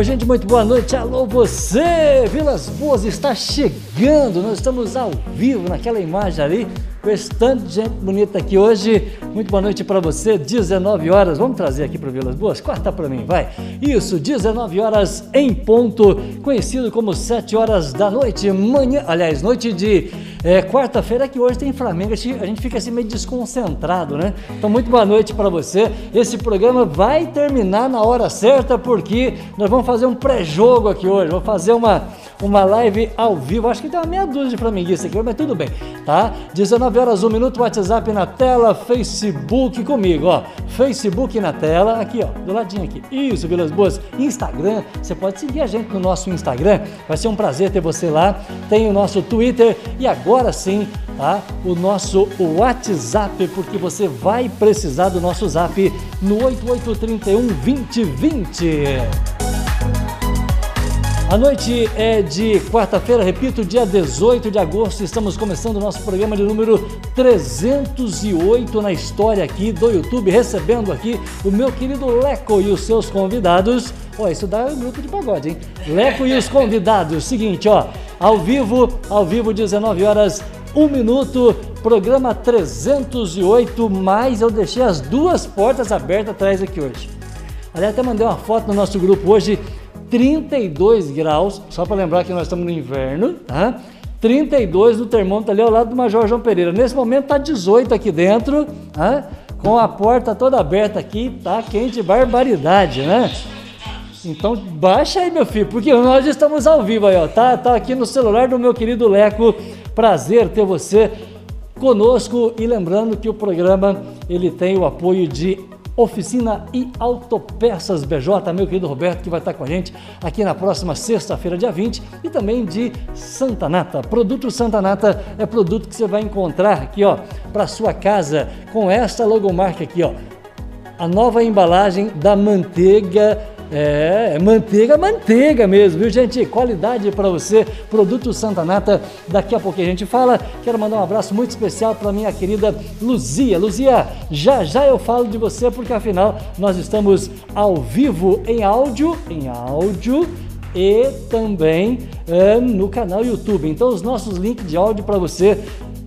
Oi, gente, muito boa noite. Alô, você! Vilas Boas está chegando. Nós estamos ao vivo naquela imagem ali com esse tanto de gente bonita aqui hoje. Muito boa noite para você, 19 horas. Vamos trazer aqui para Vilas Boas? Corta para mim, vai. Isso, 19 horas em ponto, conhecido como 7 horas da noite, manhã, aliás, noite de é, quarta-feira, que hoje tem Flamengo. A gente fica assim meio desconcentrado, né? Então, muito boa noite para você. Esse programa vai terminar na hora certa, porque nós vamos fazer um pré-jogo aqui hoje. Vamos fazer uma uma live ao vivo. Acho que tem uma meia dúzia de flamenguistas aqui, mas tudo bem, tá? 19 horas, 1 minuto, WhatsApp na tela, Facebook comigo, ó. Facebook na tela, aqui, ó, do ladinho aqui. Isso, Vilas Boas. Instagram, você pode seguir a gente no nosso Instagram. Vai ser um prazer ter você lá. Tem o nosso Twitter e agora sim, tá? O nosso WhatsApp, porque você vai precisar do nosso zap no 8831 2020. A noite é de quarta-feira, repito, dia 18 de agosto. Estamos começando o nosso programa de número 308 na história aqui do YouTube, recebendo aqui o meu querido Leco e os seus convidados. Ó, isso dá um grupo de pagode, hein? Leco e os convidados. Seguinte, ó, ao vivo, ao vivo, 19 horas, 1 minuto, programa 308, mas eu deixei as duas portas abertas atrás aqui hoje. Aliás, até mandei uma foto no nosso grupo hoje 32 graus, só para lembrar que nós estamos no inverno, tá? 32 no termômetro ali ao lado do Major João Pereira. Nesse momento tá 18 aqui dentro, tá? com a porta toda aberta aqui, tá quente, barbaridade, né? Então baixa aí, meu filho, porque nós estamos ao vivo aí, ó. Tá, tá aqui no celular do meu querido Leco. Prazer ter você conosco e lembrando que o programa ele tem o apoio de Oficina e Autopeças BJ, meu querido Roberto, que vai estar com a gente aqui na próxima sexta-feira, dia 20, e também de Santa Nata. Produto Santa Nata é produto que você vai encontrar aqui, ó, para sua casa, com essa logomarca aqui, ó. A nova embalagem da manteiga é, é, manteiga, manteiga mesmo, viu gente? Qualidade para você, produto Santa Nata. Daqui a pouco a gente fala. Quero mandar um abraço muito especial para minha querida Luzia. Luzia, já já eu falo de você porque afinal nós estamos ao vivo em áudio, em áudio e também é, no canal YouTube. Então os nossos links de áudio para você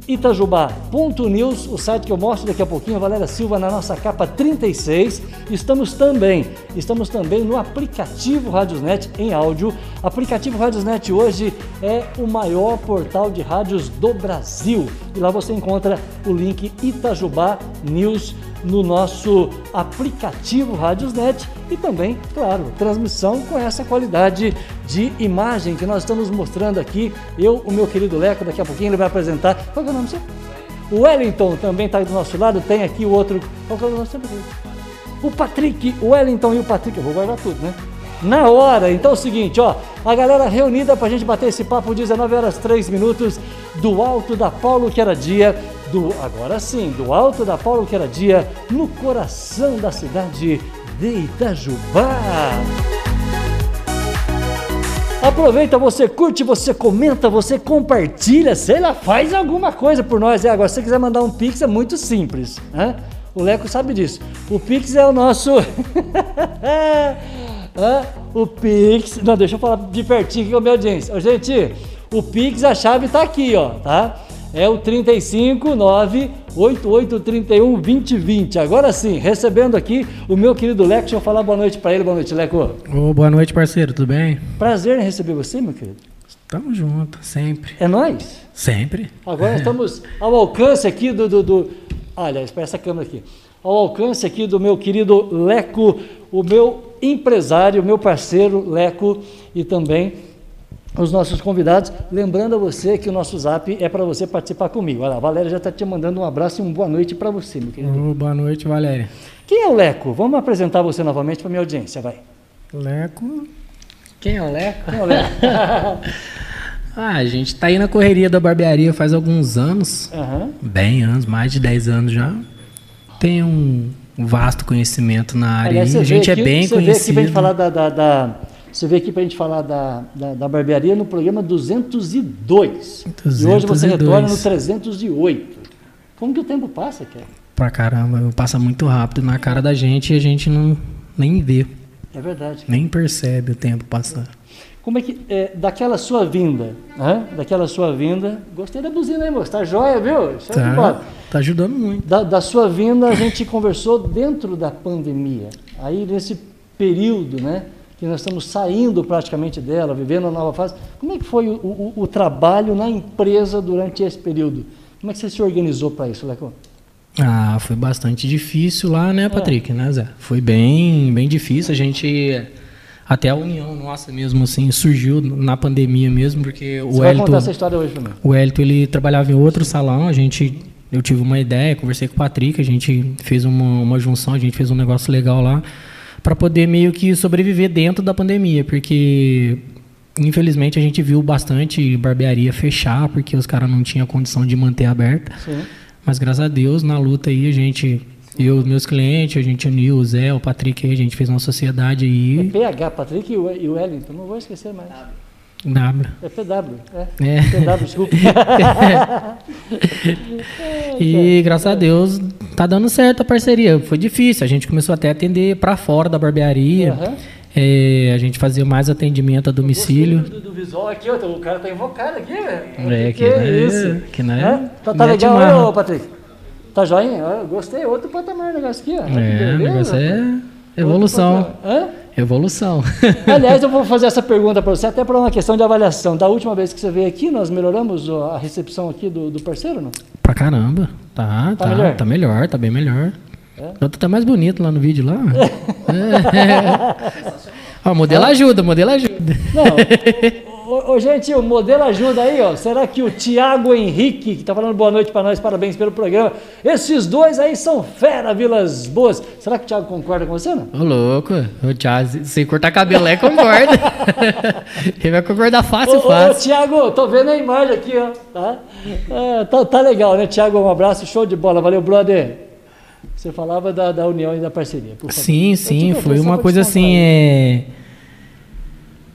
Itajubá.news, o site que eu mostro daqui a pouquinho, Valéria Silva na nossa capa 36. Estamos também, estamos também no aplicativo Radiosnet em áudio. Aplicativo Radiosnet hoje é o maior portal de rádios do Brasil. E lá você encontra o link Itajubá News no nosso aplicativo Radiosnet e também, claro, transmissão com essa qualidade de imagem que nós estamos mostrando aqui. Eu, o meu querido Leco, daqui a pouquinho ele vai apresentar. Qual é o nome seu? O Wellington também está do nosso lado, tem aqui o outro. Qual é o nome seu? O Patrick, o Wellington e o Patrick, eu vou guardar tudo, né? Na hora, então é o seguinte, ó, a galera reunida para a gente bater esse papo 19 horas 3 minutos do alto da Paulo que era dia do agora sim, do alto da Paulo dia, no coração da cidade de Itajubá. Aproveita, você curte, você comenta, você compartilha, sei lá, faz alguma coisa por nós. É, agora, se você quiser mandar um pix, é muito simples. Né? O Leco sabe disso. O pix é o nosso. o pix. Não, deixa eu falar de pertinho aqui com a minha audiência. Gente, o pix, a chave está aqui, ó, tá? É o 359 8831 2020. Agora sim, recebendo aqui o meu querido Leco, deixa eu falar boa noite para ele. Boa noite, Leco. Oh, boa noite, parceiro, tudo bem? Prazer em receber você, meu querido. Estamos juntos, sempre. É nós? Sempre. Agora estamos ao alcance aqui do, do, do... Olha, essa câmera aqui. Ao alcance aqui do meu querido Leco, o meu empresário, meu parceiro Leco e também os nossos convidados. Lembrando a você que o nosso zap é para você participar comigo. Olha, a Valéria já está te mandando um abraço e uma boa noite para você, meu querido. Oh, boa noite, Valéria. Quem é o Leco? Vamos apresentar você novamente para minha audiência, vai. Leco. Quem é o Leco? Quem é o Leco? ah, a gente está aí na correria da barbearia faz alguns anos. Uhum. Bem anos, mais de 10 anos já. Tem um vasto conhecimento na área. Aliás, a gente é aqui, bem você conhecido. Você vê aqui a gente falar da, da, da você veio aqui para a gente falar da, da, da, barbearia no programa 202. 202. E hoje você retorna no 308. Como que o tempo passa, cara? Pra caramba, passa muito rápido na cara da gente e a gente não nem vê. É verdade. Nem percebe o tempo passar. Como é que, é, daquela sua vinda, né? daquela sua vinda, gostei da buzina aí, moço, tá joia, viu? Show tá, tá ajudando muito. Da, da sua vinda, a gente conversou dentro da pandemia. Aí, nesse período, né, que nós estamos saindo praticamente dela, vivendo uma nova fase, como é que foi o, o, o trabalho na empresa durante esse período? Como é que você se organizou para isso, Leco? Ah, foi bastante difícil lá, né, é. Patrick, é. né, Zé? Foi bem, bem difícil, a gente até a união nossa mesmo, assim, surgiu na pandemia mesmo, porque Você o Elton... contar essa história hoje também. O Elton, ele trabalhava em outro salão, a gente... Eu tive uma ideia, conversei com o Patrick, a gente fez uma, uma junção, a gente fez um negócio legal lá, para poder meio que sobreviver dentro da pandemia, porque infelizmente a gente viu bastante barbearia fechar, porque os caras não tinham condição de manter aberta. Sim. Mas graças a Deus, na luta aí, a gente eu, meus clientes, a gente uniu o Zé, o Patrick, a gente fez uma sociedade aí. É PH, Patrick e o Wellington, não vou esquecer mais. W. É PW, é. é. PW, desculpa. e graças a Deus tá dando certo a parceria. Foi difícil, a gente começou até a atender para fora da barbearia. Uhum. É, a gente fazia mais atendimento a domicílio. Do, do, visual aqui, ó, o cara tá invocado aqui, velho. É, que, que, que é isso. Que não é, é? Tá, tá legal, ô, Patrick? Tá joinha? Eu gostei, outro patamar o negócio aqui, ó. É, o negócio é evolução. Hã? Evolução. Aliás, eu vou fazer essa pergunta para você, até para uma questão de avaliação. Da última vez que você veio aqui, nós melhoramos a recepção aqui do, do parceiro, não? Pra caramba. Tá, tá, tá melhor? Tá melhor, tá bem melhor. É? Tá até mais bonito lá no vídeo lá. é. Ó, modelo ajuda, modelo ajuda. Não, Ô, ô, gente, o modelo ajuda aí, ó. Será que o Tiago Henrique, que está falando boa noite para nós, parabéns pelo programa. Esses dois aí são fera, Vilas Boas. Será que o Tiago concorda com você, não? Ô, louco. O Thiago, se cortar cabelo é, concorda. Ele vai concordar fácil, ô, fácil. Ô, Tiago, tô vendo a imagem aqui, ó. Tá? É, tá, tá legal, né, Tiago? Um abraço, show de bola. Valeu, brother. Você falava da, da união e da parceria. Sim, sim. Foi uma coisa assim. É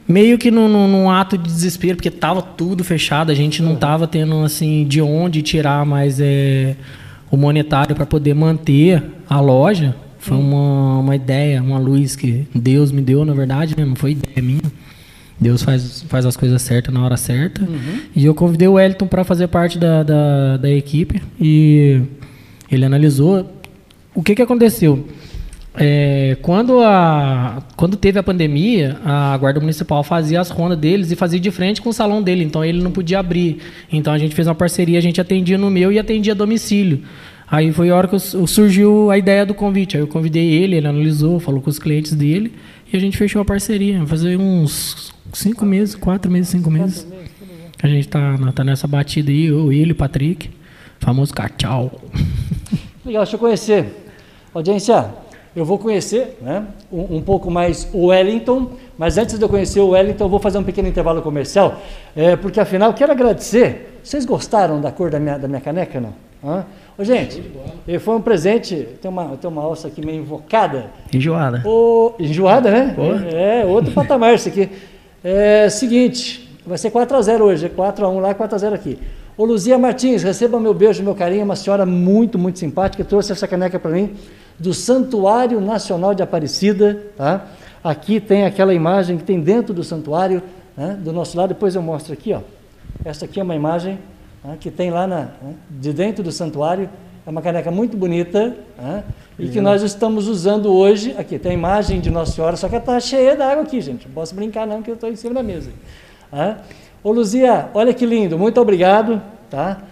meio que num, num, ato de desespero, porque tava tudo fechado, a gente não tava tendo assim de onde tirar mais é, o monetário para poder manter a loja. Foi hum. uma, uma ideia, uma luz que Deus me deu, na verdade, né? não foi ideia minha. Deus faz, faz as coisas certas na hora certa. Uhum. E eu convidei o Wellington para fazer parte da, da, da equipe e ele analisou. O que, que aconteceu? É, quando, a, quando teve a pandemia, a Guarda Municipal fazia as rondas deles e fazia de frente com o salão dele, então ele não podia abrir. Então a gente fez uma parceria, a gente atendia no meu e atendia a domicílio. Aí foi a hora que surgiu a ideia do convite. Aí eu convidei ele, ele analisou, falou com os clientes dele e a gente fechou a parceria. Fazer uns cinco meses, quatro meses, cinco meses. A gente tá, tá nessa batida aí, eu, ele, o Patrick, famoso cachau. Legal, deixa eu conhecer. Audiência, eu vou conhecer né, um, um, pouco mais o Wellington, mas antes de eu conhecer o Wellington, eu vou fazer um pequeno intervalo comercial, é, porque afinal quero agradecer. Vocês gostaram da cor da minha, da minha caneca, não? Hã? Ô, gente, foi um presente. Tem uma, tem uma alça aqui meio invocada. Enjoada. O, enjoada, né? É, é, outro patamar isso aqui. É seguinte, vai ser 4x0 hoje, é 4x1 lá, 4x0 aqui. Ô Luzia Martins, receba meu beijo, meu carinho, uma senhora muito, muito simpática, trouxe essa caneca para mim do Santuário Nacional de Aparecida. Tá? Aqui tem aquela imagem que tem dentro do santuário, né? do nosso lado, depois eu mostro aqui. Ó. Essa aqui é uma imagem né? que tem lá na, né? de dentro do santuário. É uma caneca muito bonita né? e que nós estamos usando hoje. Aqui tem a imagem de Nossa Senhora, só que está cheia d'água aqui, gente. Não posso brincar não, que eu estou em cima da mesa. Tá? Ô Luzia, olha que lindo, muito obrigado. Tá?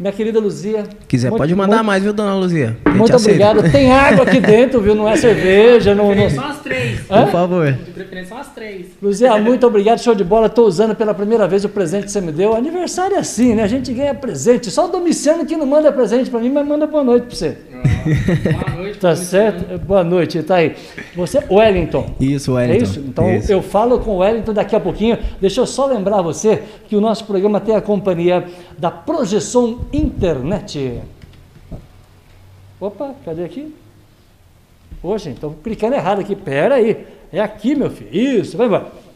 Minha querida Luzia. Quiser, muito, pode mandar muito, mais, viu, dona Luzia? Muito obrigado. Tem água aqui dentro, viu? Não é cerveja. Não, não... São as três. Hã? Por favor. De preferência são as três. Luzia, muito obrigado. Show de bola. Estou usando pela primeira vez o presente que você me deu. Aniversário é assim, né? A gente ganha presente. Só o Domiciano que não manda presente para mim, mas manda boa noite para você. Boa noite. tá certo? Boa noite. Tá aí. Você, Wellington. Isso, Wellington. É isso? Então isso. eu falo com o Wellington daqui a pouquinho. Deixa eu só lembrar você que o nosso programa tem a companhia da Projeção Internet. Opa, cadê aqui? Poxa, estou clicando errado aqui. Pera aí. É aqui, meu filho. Isso, vai embora.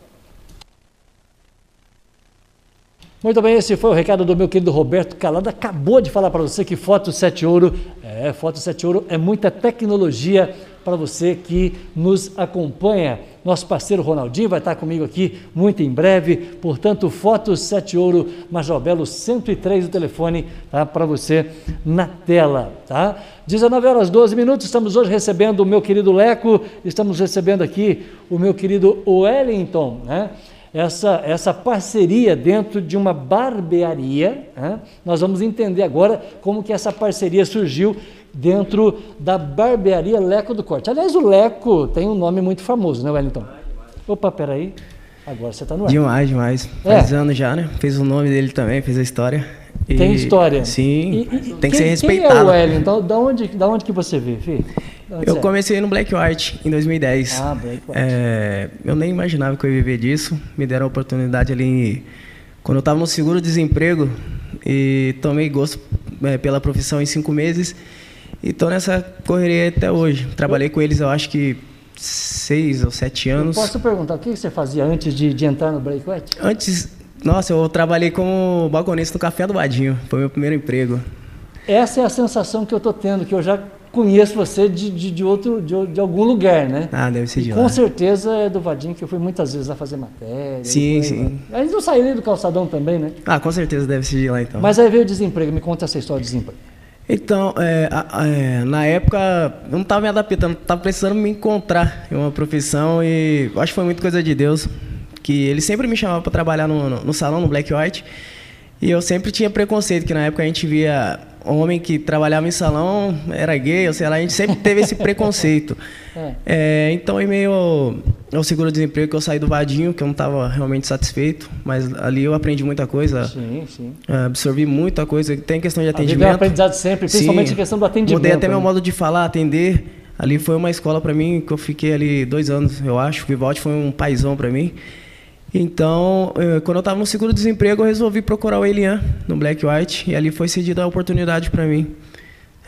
Muito bem, esse foi o recado do meu querido Roberto Calado. Acabou de falar para você que Foto 7 Ouro, é, Foto 7 Ouro é muita tecnologia para você que nos acompanha. Nosso parceiro Ronaldinho vai estar comigo aqui muito em breve. Portanto, Fotos 7 Ouro, Major Belo 103, o telefone tá, para você na tela. Tá? 19 horas 12 minutos, estamos hoje recebendo o meu querido Leco, estamos recebendo aqui o meu querido Wellington, né? Essa, essa parceria dentro de uma barbearia. Né? Nós vamos entender agora como que essa parceria surgiu dentro da barbearia Leco do Corte. Aliás, o Leco tem um nome muito famoso, né, Wellington? Opa, peraí. Agora você está no ar. Demais, demais. É. Faz anos já, né? Fez o nome dele também, fez a história. E... Tem história? Sim, e, e, tem quem, que ser respeitado. Quem é o Wellington? Da onde, da onde que você vê, filho? Eu comecei no Black White em 2010. Ah, Black White. É, eu nem imaginava que eu ia viver disso. Me deram a oportunidade ali quando eu estava no seguro-desemprego e tomei gosto é, pela profissão em cinco meses. E estou nessa correria até hoje. Trabalhei com eles, eu acho que seis ou sete anos. Eu posso perguntar o que você fazia antes de, de entrar no Black White? Antes, nossa, eu trabalhei como balconista no Café do Vadinho. Foi meu primeiro emprego. Essa é a sensação que eu estou tendo, que eu já conheço você de, de, de outro, de, de, algum lugar, né? Ah, deve ser de lá. Com certeza é do Vadinho, que eu fui muitas vezes lá fazer matéria. Sim, sim. A gente não nem do calçadão também, né? Ah, com certeza deve ser de lá então. Mas aí veio o desemprego, me conta essa história do desemprego. Então, é, é, na época, eu não estava me adaptando, estava precisando me encontrar em uma profissão e acho que foi muita coisa de Deus, que ele sempre me chamava para trabalhar no, no, no salão, no Black White, e eu sempre tinha preconceito, que na época a gente via homem que trabalhava em salão era gay, ou sei lá, a gente sempre teve esse preconceito. É. É, então, em meio ao, ao seguro-desemprego, que eu saí do vadinho, que eu não estava realmente satisfeito, mas ali eu aprendi muita coisa. Sim, sim. Absorvi muita coisa. Tem questão de atendimento. A é aprendizado sempre, principalmente sim, a questão do atendimento. Mudei até né? meu modo de falar, atender. Ali foi uma escola para mim, que eu fiquei ali dois anos, eu acho. O Vivaldi foi um paizão para mim. Então, eh, quando eu estava no seguro-desemprego, eu resolvi procurar o Elian no Black White e ali foi cedida a oportunidade para mim.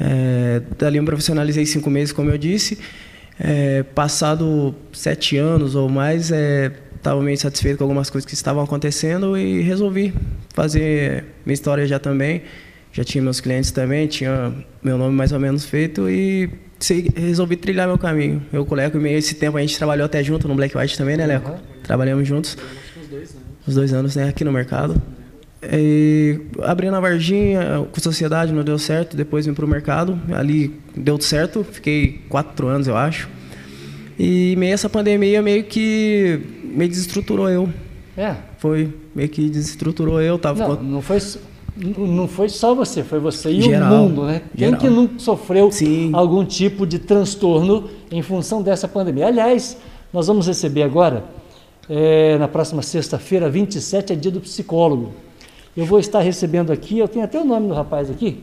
É, dali eu me profissionalizei cinco meses, como eu disse. É, passado sete anos ou mais, estava é, meio insatisfeito com algumas coisas que estavam acontecendo e resolvi fazer minha história já também. Já tinha meus clientes também, tinha meu nome mais ou menos feito e resolvi trilhar meu caminho. Eu com o Leco, esse tempo a gente trabalhou até junto no Black White também, né, Leco? Uhum. Trabalhamos juntos. Os dois anos. Os dois anos, né, aqui no mercado. E abri na Varginha, com sociedade não deu certo, depois vim para o mercado, ali deu certo, fiquei quatro anos, eu acho. E meio essa pandemia meio que meio desestruturou eu. É. Foi, meio que desestruturou eu. Tava não, não foi não foi só você, foi você e Geral. o mundo, né? Quem Geral. que não sofreu Sim. algum tipo de transtorno em função dessa pandemia? Aliás, nós vamos receber agora, é, na próxima sexta-feira, 27, é dia do psicólogo. Eu vou estar recebendo aqui, eu tenho até o nome do rapaz aqui,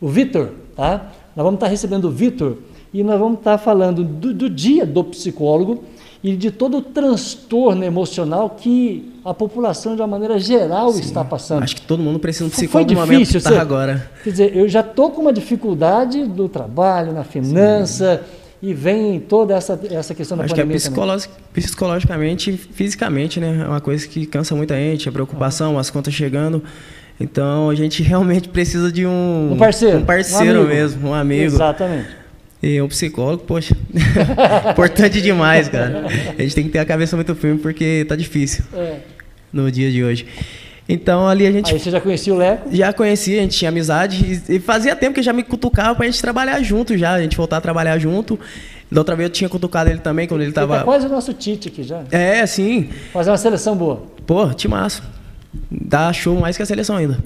o Vitor, tá? Nós vamos estar recebendo o Vitor e nós vamos estar falando do, do dia do psicólogo e de todo o transtorno emocional que a população, de uma maneira geral, Sim, está passando. Acho que todo mundo precisa de um psicólogo no momento que está agora. Quer dizer, eu já estou com uma dificuldade do trabalho, na finança, Sim. E vem toda essa, essa questão da Acho pandemia que é psicologicamente e fisicamente, né? É uma coisa que cansa muita gente, a preocupação, as contas chegando. Então, a gente realmente precisa de um, um parceiro, um parceiro um mesmo, um amigo. Exatamente. E um psicólogo, poxa, importante demais, cara. A gente tem que ter a cabeça muito firme porque tá difícil é. no dia de hoje. Então ali a gente. Aí você já conhecia o Leco? Já conhecia, a gente tinha amizade e, fazia tempo que já me cutucava pra gente trabalhar junto já, a gente voltar a trabalhar junto. Da outra vez eu tinha cutucado ele também quando ele tava. Ele tá quase o nosso Tite aqui já. É, sim. Fazer uma seleção boa. Pô, timaço dá show mais que a seleção ainda.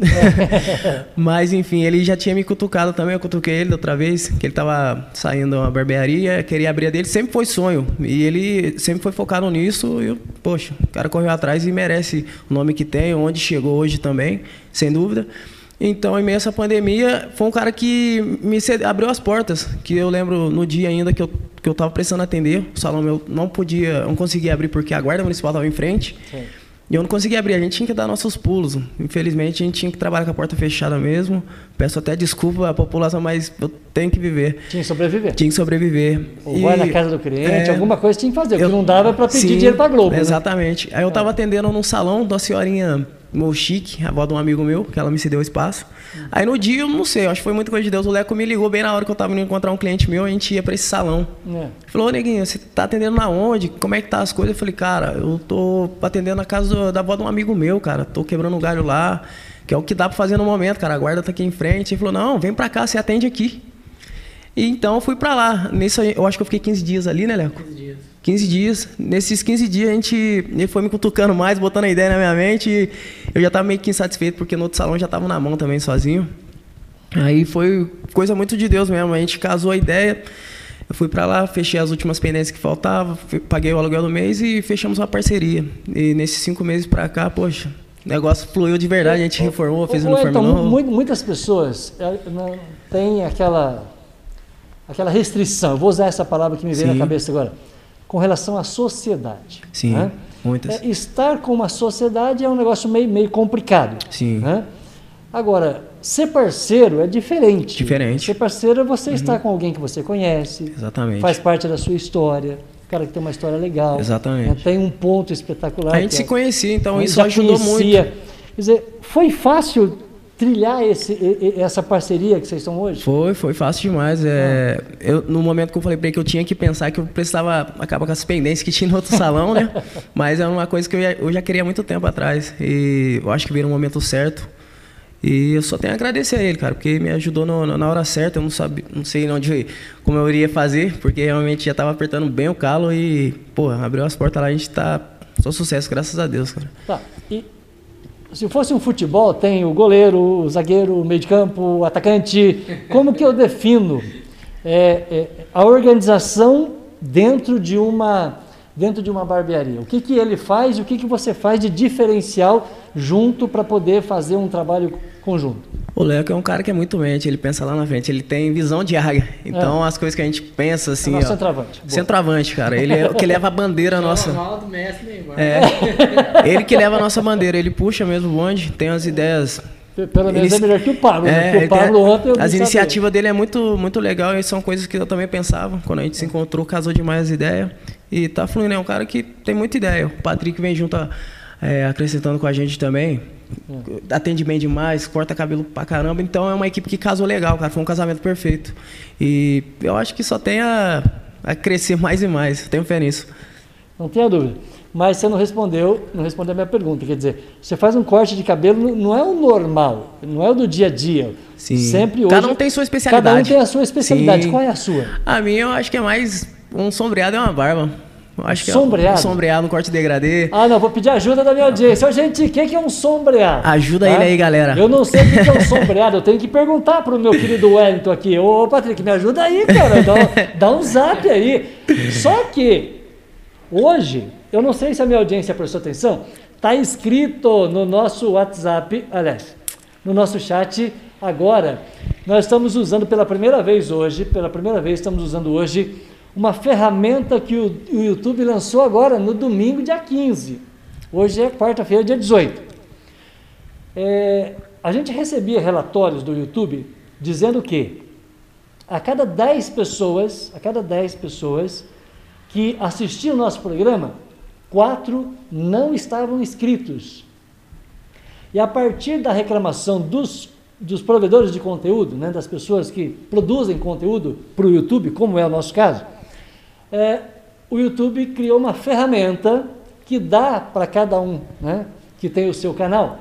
Mas enfim, ele já tinha me cutucado também, eu cutuquei ele outra vez, que ele tava saindo uma barbearia, queria abrir a dele, sempre foi sonho. E ele sempre foi focado nisso, e eu, poxa, o cara correu atrás e merece o nome que tem, onde chegou hoje também, sem dúvida. Então, em meio a essa pandemia, foi um cara que me abriu as portas, que eu lembro no dia ainda que eu que eu estava precisando atender, o salão meu não podia, não conseguia abrir porque a guarda municipal estava em frente. Sim. E eu não conseguia abrir, a gente tinha que dar nossos pulos. Infelizmente, a gente tinha que trabalhar com a porta fechada mesmo. Peço até desculpa à população, mas eu tenho que viver. Tinha que sobreviver. Tinha que sobreviver. Ou e, vai na casa do cliente, é, alguma coisa tinha que fazer, eu, não dava para pedir sim, dinheiro para Globo. Né? Exatamente. Né? Aí eu estava atendendo num salão da senhorinha meu chique, a avó de um amigo meu, que ela me cedeu o espaço. Aí no dia, eu não sei, acho que foi muito coisa de Deus. O Leco me ligou bem na hora que eu tava indo encontrar um cliente meu, a gente ia pra esse salão. É. Falou, ô neguinho, você tá atendendo na onde? Como é que tá as coisas? Eu falei, cara, eu tô atendendo na casa da avó de um amigo meu, cara. Tô quebrando um galho lá, que é o que dá pra fazer no momento, cara. A guarda tá aqui em frente. Ele falou, não, vem pra cá, você atende aqui. E então eu fui pra lá. Nisso eu acho que eu fiquei 15 dias ali, né, Leco? 15 dias. 15 dias. Nesses 15 dias a gente ele foi me cutucando mais, botando a ideia na minha mente. E eu já estava meio que insatisfeito porque no outro salão já estava na mão também sozinho. Aí foi coisa muito de Deus mesmo. A gente casou a ideia. Eu fui para lá, fechei as últimas pendências que faltavam, paguei o aluguel do mês e fechamos uma parceria. E nesses cinco meses para cá, poxa, o negócio fluiu de verdade. A gente reformou, fez um uniforme então, novo. Muitas pessoas é, têm aquela aquela restrição. Eu vou usar essa palavra que me veio Sim. na cabeça agora com relação à sociedade. Sim, né? muitas. É, estar com uma sociedade é um negócio meio, meio complicado. Sim. Né? Agora, ser parceiro é diferente. Diferente. Ser parceiro é você uhum. estar com alguém que você conhece. Exatamente. Faz parte da sua história. O cara que tem uma história legal. Exatamente. Né? Tem um ponto espetacular. A gente se é, conhecia, então isso ajudou conhecia. muito. Quer dizer, foi fácil trilhar esse, essa parceria que vocês estão hoje? Foi, foi fácil demais. É, ah. eu, no momento que eu falei para ele que eu tinha que pensar que eu precisava acabar com as pendências que tinha no outro salão, né? Mas é uma coisa que eu já, eu já queria há muito tempo atrás. E eu acho que veio no momento certo. E eu só tenho a agradecer a ele, cara, porque me ajudou no, no, na hora certa. Eu não sabia, não sei onde, como eu iria fazer, porque realmente já estava apertando bem o calo e, pô, abriu as portas lá, a gente tá só sucesso, graças a Deus, cara. Tá. E se fosse um futebol, tem o goleiro, o zagueiro, o meio de campo, o atacante. Como que eu defino é, é, a organização dentro de uma dentro de uma barbearia? O que, que ele faz e o que, que você faz de diferencial junto para poder fazer um trabalho conjunto? O Leco é um cara que é muito mente, ele pensa lá na frente, ele tem visão de águia. Então é. as coisas que a gente pensa assim. É ó, centroavante. Centroavante, cara. Ele é o que leva a bandeira nossa. Ronaldo, Messi, Neymar. É. ele que leva a nossa bandeira, ele puxa mesmo o bonde, tem as ideias. Pelo menos ele, é melhor que o Pablo, né? é, né? o Pablo ontem eu As iniciativas dele é muito, muito legal e são coisas que eu também pensava. Quando a gente se encontrou, casou demais as ideias. E tá fluindo, é um cara que tem muita ideia. O Patrick vem junto, é, acrescentando com a gente também. É. Atende bem demais, corta cabelo pra caramba. Então é uma equipe que casou legal, cara. Foi um casamento perfeito. E eu acho que só tem a, a crescer mais e mais. Tenho fé nisso. Não tenha dúvida. Mas você não respondeu, não respondeu a minha pergunta. Quer dizer, você faz um corte de cabelo, não é o normal, não é o do dia a dia. Sim. Sempre hoje. Cada um tem sua especialidade. Cada um tem a sua especialidade. Sim. Qual é a sua? A minha eu acho que é mais um sombreado e uma barba. Acho que sombreado. é um sombreado, um corte degradê. Ah, não, vou pedir ajuda da minha audiência. Ô, gente, o que, é um sombreado? Ajuda tá? ele aí, galera. Eu não sei o que, que é um sombreado, eu tenho que perguntar pro meu querido Wellington aqui. Ô, Patrick, me ajuda aí, cara. Dá, dá um zap aí. Só que, hoje, eu não sei se a minha audiência prestou atenção, tá escrito no nosso WhatsApp, aliás, no nosso chat agora. Nós estamos usando pela primeira vez hoje, pela primeira vez estamos usando hoje uma ferramenta que o, o YouTube lançou agora no domingo, dia 15. Hoje é quarta-feira, dia 18. É, a gente recebia relatórios do YouTube dizendo que a cada 10 pessoas, a cada 10 pessoas que assistiam nosso programa, quatro não estavam inscritos. E a partir da reclamação dos, dos provedores de conteúdo, né, das pessoas que produzem conteúdo para o YouTube, como é o nosso caso, é, o YouTube criou uma ferramenta que dá para cada um né, que tem o seu canal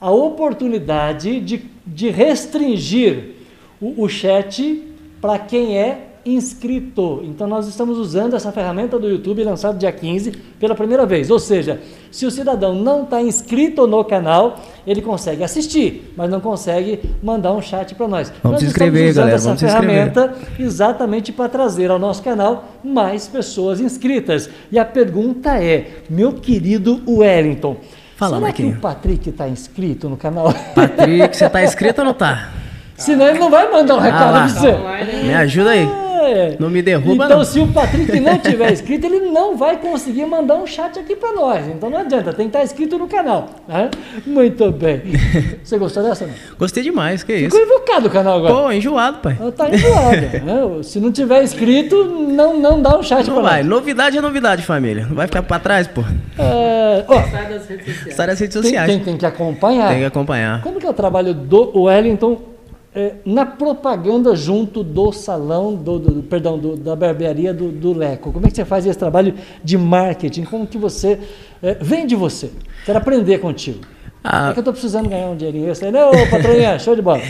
a oportunidade de, de restringir o, o chat para quem é inscrito. Então nós estamos usando essa ferramenta do YouTube lançada dia 15 pela primeira vez. Ou seja, se o cidadão não está inscrito no canal, ele consegue assistir, mas não consegue mandar um chat para nós. Vamos nós se inscrever, galera. essa Vamos ferramenta exatamente para trazer ao nosso canal mais pessoas inscritas. E a pergunta é, meu querido Wellington, Fala, será Marquinhos. que o Patrick está inscrito no canal? Patrick, você está inscrito ou não está? Senão ele não vai mandar um recado ah, para você. Me ajuda aí. É. Não me derruba, então, não. se o Patrick não tiver inscrito, ele não vai conseguir mandar um chat aqui para nós. Então não adianta, tem que estar inscrito no canal. Né? Muito bem. Você gostou dessa? Não? Gostei demais, que Ficou isso. invocado o canal agora. Pô, enjoado, pai. Tá enjoado. né? Se não tiver inscrito, não, não dá um chat Não para vai. nós. Novidade é novidade, família. Não vai ficar pra trás, pô. É, ó, Sai das redes sociais. Está nas redes tem, sociais. tem, tem que acompanhar. Tem que acompanhar. Como que é o trabalho do Wellington é, na propaganda junto do salão, do, do- perdão, do- da barbearia do, do Leco? Como é que você faz esse trabalho de marketing? Como que você é, vende você? Quero aprender contigo. Ah. É que eu estou precisando ganhar um dinheirinho. Eu falei, não, patroinha, show de bola.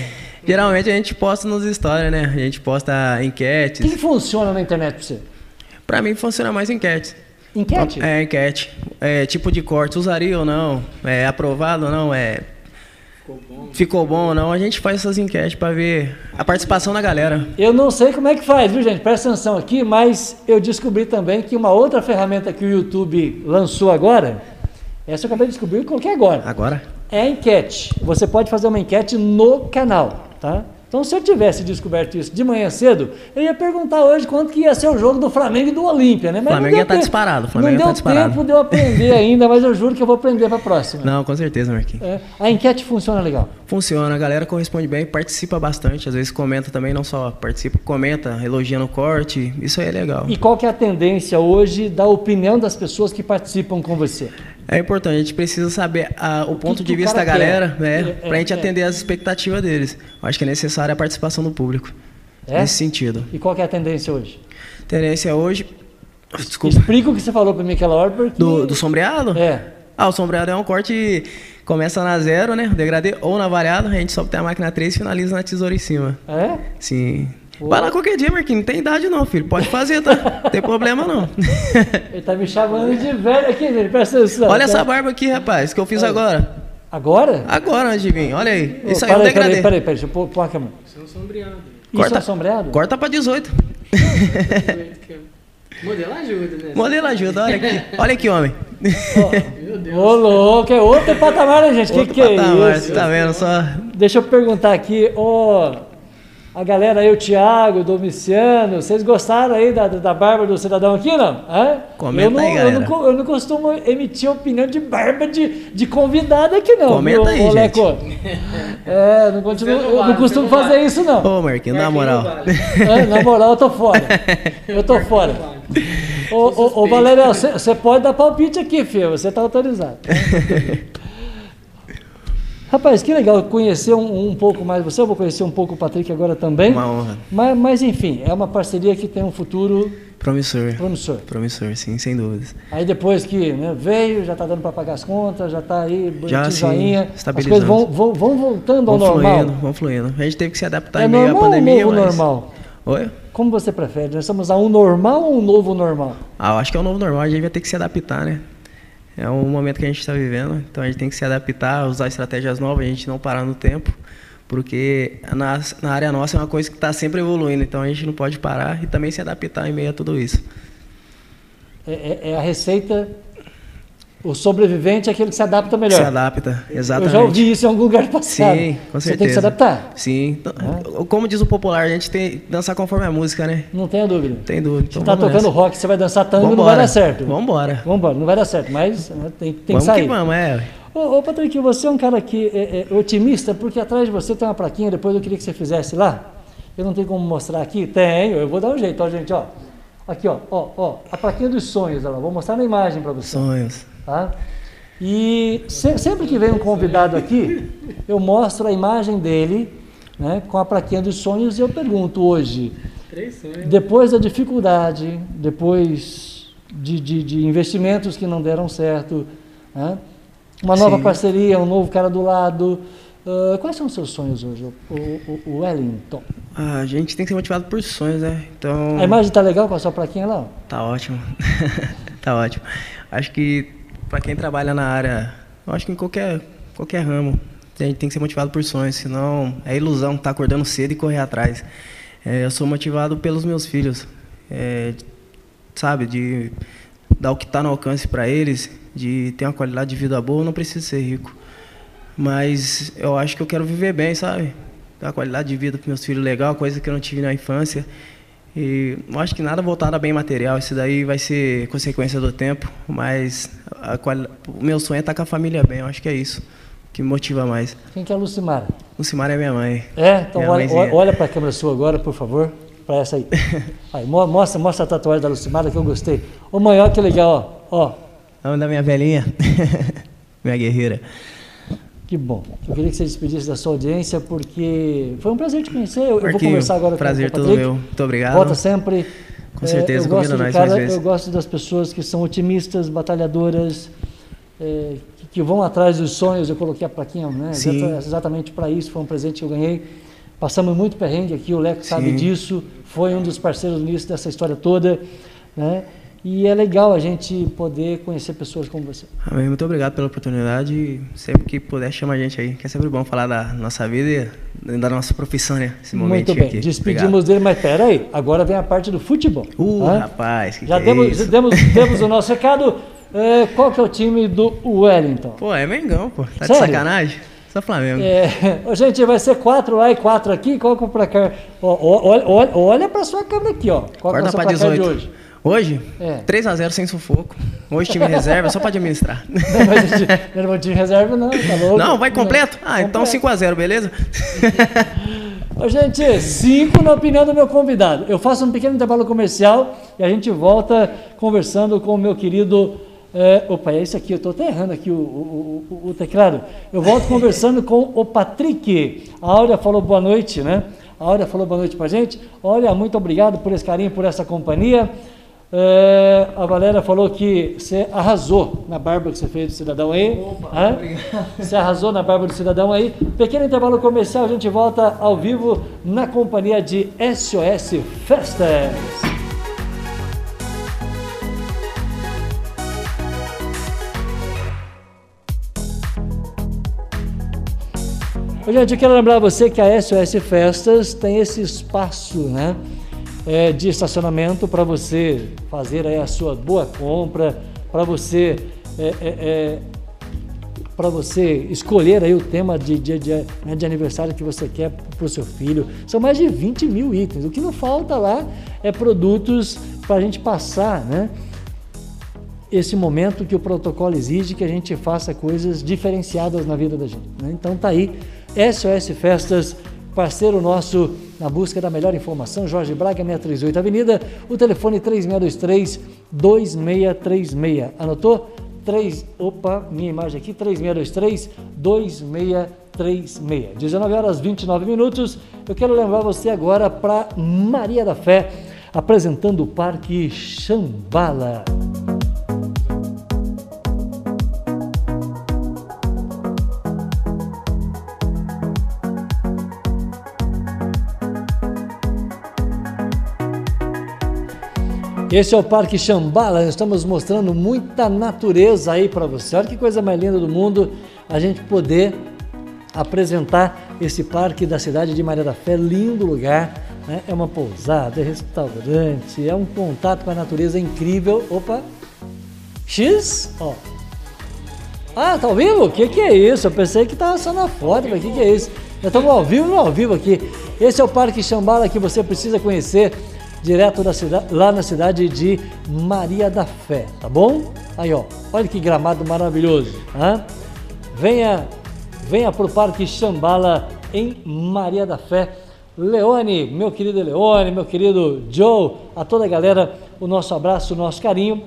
Geralmente a gente posta nos stories, né? A gente posta O enquetes. que funciona na internet para você? Pra mim funciona mais enquete. Enquete? É, enquete. É, tipo de corte, usaria ou não? É aprovado ou não? É. Ficou bom ou não? A gente faz essas enquetes pra ver a participação da galera. Eu não sei como é que faz, viu, gente? Presta atenção aqui, mas eu descobri também que uma outra ferramenta que o YouTube lançou agora, essa eu acabei de descobrir e coloquei agora. Agora? É a enquete. Você pode fazer uma enquete no canal, tá? Então, se eu tivesse descoberto isso de manhã cedo, eu ia perguntar hoje quanto que ia ser o jogo do Flamengo e do Olímpia, né? Mas Flamengo ia tá tempo. disparado, Flamengo não ia deu tá disparado. tempo de eu aprender ainda, mas eu juro que eu vou aprender para a próxima. Não, com certeza, Marquinhos. É, a enquete funciona legal. Funciona, a galera corresponde bem, participa bastante, às vezes comenta também, não só participa, comenta, elogia no corte, isso aí é legal. E qual que é a tendência hoje da opinião das pessoas que participam com você? É importante, a gente precisa saber ah, o ponto que de o vista da galera, quer? né? É, é, pra gente é. atender as expectativas deles. Eu acho que é necessária a participação do público. É? Nesse sentido. E qual que é a tendência hoje? Tendência hoje. Desculpa. Explica o que você falou para mim aquela hora, porque... Do, do sombreado? É. Ah, o sombreado é um corte. Começa na zero, né? Degradê ou na variado. A gente sobe até a máquina 3 e finaliza na tesoura em cima. É? Sim. Pô. Vai lá qualquer dia, Marquinhos. Não tem idade não, filho. Pode fazer, tá? Não tem problema não. Ele tá me chamando de velho aqui, velho. Presta atenção. Olha tá? essa barba aqui, rapaz, que eu fiz agora. Agora? Agora, antes de vir. Olha aí. Ô, Isso aí é um peraí, degradê. peraí, peraí, peraí, deixa eu pôr, pôr a câmera. São sombreados. Isso Corta- é sombreado? Corta pra 18. Modelo ajuda, né? Modelo ajuda, olha aqui. Olha aqui, homem. Meu Deus. Ô, louco, é outro patamar, né, gente? Que Outro que é patamar, isso? você tá vendo só? Deixa eu perguntar aqui, ô, a galera aí, o Thiago, o Domiciano, vocês gostaram aí da, da barba do cidadão aqui, não? Hã? Comenta eu não, aí, eu galera. não, co- eu não costumo emitir opinião de barba de, de convidado aqui, não. Comenta viu, aí, ô, gente. É, não continuo, não eu não costumo não fazer isso, não. Ô, Marquinhos, na moral. É, na moral, eu tô fora. Eu tô fora. Ô, ô, ô Valério, você você pode dar palpite aqui, filho. Você tá autorizado. Rapaz, que legal conhecer um, um pouco mais você. Eu vou conhecer um pouco o Patrick agora também. Uma honra. Mas, mas, enfim, é uma parceria que tem um futuro Promissor. promissor. Promissor, sim, sem dúvidas. Aí depois que né, veio, já tá dando para pagar as contas, já tá aí, bonitinho, sim, joinha. As coisas vão, vão, vão voltando ao Vão normal. fluindo, vão fluindo. A gente teve que se adaptar É em meio à normal ou pandemia, novo mas... normal? Oi? Como você prefere? Nós estamos a um normal ou um novo normal? Ah, eu acho que é o novo normal, a gente vai ter que se adaptar, né? É um momento que a gente está vivendo, então a gente tem que se adaptar, usar estratégias novas, a gente não parar no tempo, porque na, na área nossa é uma coisa que está sempre evoluindo, então a gente não pode parar e também se adaptar em meio a tudo isso. É, é- é a receita. O sobrevivente é aquele que se adapta melhor. Se adapta, exatamente. Eu já ouvi isso em algum lugar passado. Sim, com certeza. Você tem que se adaptar. Sim. Então, Como diz o popular, a gente tem que dançar conforme a música, né? Não tenha dúvida. Tem dúvida. Você Então está vamos tocando nessa. rock, você vai dançar tango, não Vambora. vai dar certo. Vambora. Vambora, não vai dar certo, mas né, tem, tem vamos que sair. que vamos, é. Ô, ô Patrick, você é um cara que é, é otimista, porque atrás de você tem uma plaquinha, depois eu queria que você fizesse lá. Eu não tenho como mostrar aqui? Tenho, eu vou dar um jeito, ó, gente, ó. Aqui, ó, ó, ó, a plaquinha dos sonhos, ó, vou mostrar na imagem para você. Sonhos. Tá? E se- sempre que vem um convidado aqui, eu mostro a imagem dele, né, com a plaquinha dos sonhos, e eu pergunto hoje, depois da dificuldade, depois de, de- de investimentos que não deram certo, né, uma nova Sim. parceria, um novo cara do lado, ah, quais são os seus sonhos hoje, o, o- o Wellington? Ah, a gente tem que ser motivado por sonhos, né? Então. A imagem tá legal com a sua plaquinha lá? Tá ótimo. tá ótimo. Acho que para quem trabalha na área, eu acho que em qualquer, qualquer ramo, a gente tem que ser motivado por sonhos, senão é ilusão estar acordando cedo e correr atrás. É, eu sou motivado pelos meus filhos, é, sabe, de dar o que está no alcance para eles, de ter uma qualidade de vida boa, eu não preciso ser rico. Mas eu acho que eu quero viver bem, sabe? Dar qualidade de vida para meus filhos legal, coisa que eu não tive na infância. E eu acho que nada voltado a bem material, isso daí vai ser consequência do tempo, mas o meu sonho é estar com a família bem, eu acho que é isso que me motiva mais. Quem que é a Lucimara? Lucimara é minha mãe. É? Então olha, olha para a câmera sua agora, por favor, para essa aí. aí. Mostra, mostra a tatuagem da Lucimara que eu gostei. Ô mãe, olha que legal, ó. ó. da minha velhinha, minha guerreira. Que bom. Eu queria que você despedisse da sua audiência, porque foi um prazer te conhecer. Eu, eu vou conversar agora prazer com o Prazer todo meu. Muito obrigado. Volta sempre. Com certeza, é, eu gosto nós cara, Eu gosto das pessoas que são otimistas, batalhadoras, é, que, que, vão atrás dos sonhos. Eu coloquei a plaquinha, né? Sim. Exatamente para isso. Foi um presente que eu ganhei. Passamos muito perrengue aqui, o Leco sabe disso. Foi um dos parceiros nisso dessa história toda, né? E é legal a gente poder conhecer pessoas como você. Amém. Muito obrigado pela oportunidade. Sempre que puder, chama a gente aí, que é sempre bom falar da nossa vida e da nossa profissão, né? Esse Muito bem. Aqui. Despedimos obrigado. dele, mas pera aí. Agora vem a parte do futebol. Uh, ah? rapaz, que Já que demos, é demos, demos o nosso recado. É, qual que é o time do Wellington? Pô, é Mengão, pô. Tá Sério? de sacanagem? Só Flamengo. É, gente, vai ser quatro lá e quatro aqui. Qual que é o placar? Olha, olha, olha para sua câmera aqui, ó. Qual Corta que é o placar 18. de hoje? Hoje? É. 3x0 sem sufoco. Hoje time reserva, só para administrar. Não, mas não time reserva não, tá louco? Não, vai completo? Ah, então completo. então 5x0, beleza? Ô, gente, 5 na opinião do meu convidado. Eu faço um pequeno intervalo comercial e a gente volta conversando com o meu querido... É, opa, é esse aqui, eu estou até errando aqui o, o, o, o teclado. Eu volto conversando com o Patrick. A Áurea falou boa noite, né? A Áurea falou boa noite pra gente. Olha, muito obrigado por esse carinho, por essa companhia. É, a Valéria falou que você arrasou na barba que você fez do cidadão aí. Opa, você arrasou na barba do cidadão aí. Pequeno intervalo comercial, a gente volta ao vivo na companhia de SOS Festas. Gente, eu quero lembrar você que a SOS Festas tem esse espaço, né? é, de estacionamento para você fazer a sua boa compra, para você é, é, é para você escolher aí o tema de, de, de, né, de aniversário que você quer para o seu filho. São mais de 20 mil itens. O que não falta lá é produtos para a gente passar, né? Esse momento que o protocolo exige que a gente faça coisas diferenciadas na vida da gente. Né? Então tá aí, SOS Festas parceiro nosso na busca da melhor informação, Jorge Braga, 638 Avenida, o telefone 3623 2636. Anotou? 3, opa, minha imagem aqui, 3623 2636. 19 horas 29 minutos. Eu quero levar você agora para Maria da Fé, apresentando o Parque Xambala. Esse é o Parque Xambala, estamos mostrando muita natureza aí para você. Olha que coisa mais linda do mundo a gente poder apresentar esse parque da cidade de Maria da Fé, lindo lugar, né? é uma pousada, é restaurante, é um contato com a natureza incrível. Opa, X, ó. Ah, tá ao vivo? O que, que é isso? Eu pensei que estava só na foto, mas o que, que é isso? Já estamos ao vivo, ao vivo aqui. Esse é o Parque Xambala que você precisa conhecer direto da cidade, lá na cidade de Maria da Fé, tá bom? Aí, ó, olha que gramado maravilhoso. Hein? Venha, venha para o Parque Xambala em Maria da Fé. Leone, meu querido Leone, meu querido Joe, a toda a galera, o nosso abraço, o nosso carinho.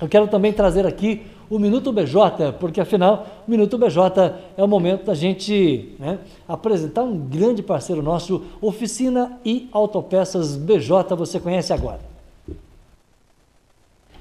Eu quero também trazer aqui o Minuto BJ, porque afinal, o Minuto BJ é o momento da gente né, apresentar um grande parceiro nosso, Oficina e Autopeças BJ, você conhece agora.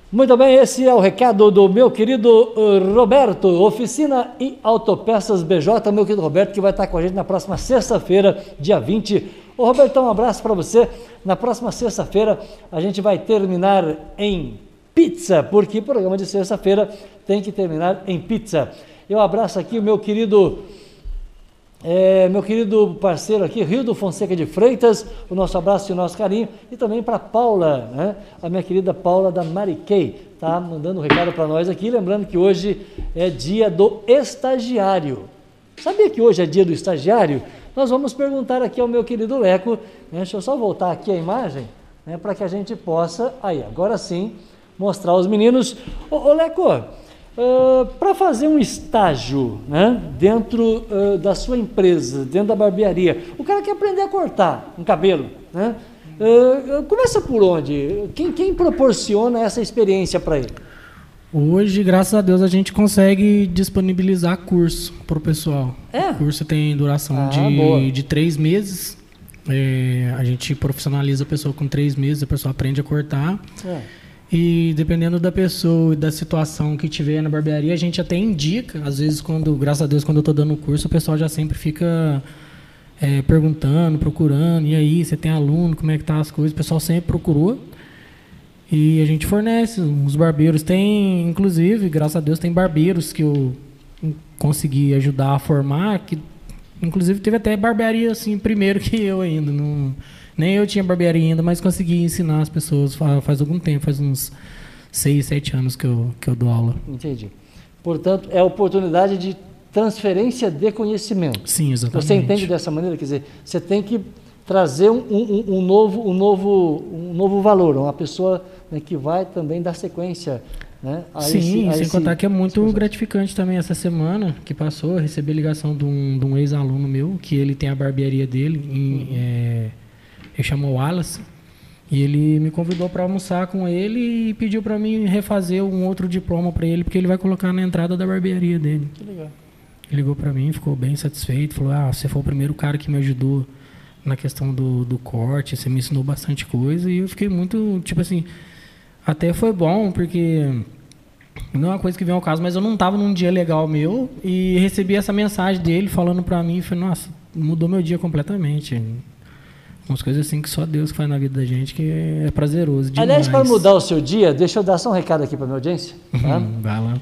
Muito bem, esse é o recado do meu querido uh, Roberto, Oficina e Autopeças BJ, meu querido Roberto, que vai estar com a gente na próxima sexta-feira, dia 20. Ô Roberto, um abraço para você. Na próxima sexta-feira a gente vai terminar em pizza, porque o programa de sexta-feira tem que terminar em pizza. Eu abraço aqui o meu querido é, meu querido parceiro aqui, Rio do Fonseca de Freitas, o nosso abraço e o nosso carinho, e também para Paula, né? a minha querida Paula da Mariquei, tá mandando um recado para nós aqui, lembrando que hoje é dia do estagiário. Sabia que hoje é dia do estagiário? Nós vamos perguntar aqui ao meu querido Leco, né? deixa eu só voltar aqui a imagem, né, para que a gente possa, aí, agora sim, mostrar aos meninos. Ô, ô Leco, uh, para fazer um estágio né, dentro uh, da sua empresa, dentro da barbearia, o cara quer aprender a cortar um cabelo, né? Uh, começa por onde? Quem, quem proporciona essa experiência para ele? Hoje, graças a Deus, a gente consegue disponibilizar curso para o pessoal. É? O curso tem duração ah, de, de três meses. É, a gente profissionaliza a pessoa com três meses, a pessoa aprende a cortar. É. E dependendo da pessoa e da situação que tiver na barbearia, a gente até indica. Às vezes, quando, graças a Deus, quando eu estou dando o curso, o pessoal já sempre fica é, perguntando, procurando. E aí, você tem aluno, como é que tá as coisas? O pessoal sempre procurou. E a gente fornece os barbeiros. Tem, inclusive, graças a Deus, tem barbeiros que eu consegui ajudar a formar, que inclusive teve até barbearia assim primeiro que eu ainda. Não, nem eu tinha barbearia ainda, mas consegui ensinar as pessoas faz algum tempo, faz uns seis, sete anos que eu, que eu dou aula. Entendi. Portanto, é a oportunidade de transferência de conhecimento. Sim, exatamente. Você entende dessa maneira? Quer dizer, você tem que trazer um, um, um novo, um, novo, um novo valor, uma pessoa né, que vai também dar sequência né, Sim, esse, sem esse, contar que é muito gratificante também essa semana que passou, eu recebi ligação de um, um ex-aluno meu, que ele tem a barbearia dele em, uhum. é, ele chamou Wallace. E ele me convidou para almoçar com ele e pediu para mim refazer um outro diploma para ele, porque ele vai colocar na entrada da barbearia dele. Que legal. Ele ligou para mim, ficou bem satisfeito, falou: "Ah, você foi o primeiro cara que me ajudou na questão do, do corte, você me ensinou bastante coisa". E eu fiquei muito, tipo assim, até foi bom, porque não é uma coisa que vem ao caso, mas eu não estava num dia legal meu e recebi essa mensagem dele falando para mim, falei: "Nossa, mudou meu dia completamente". Umas coisas assim que só Deus faz na vida da gente, que é prazeroso demais. Aliás, para mudar o seu dia, deixa eu dar só um recado aqui para minha audiência. Tá? Uhum, vai lá.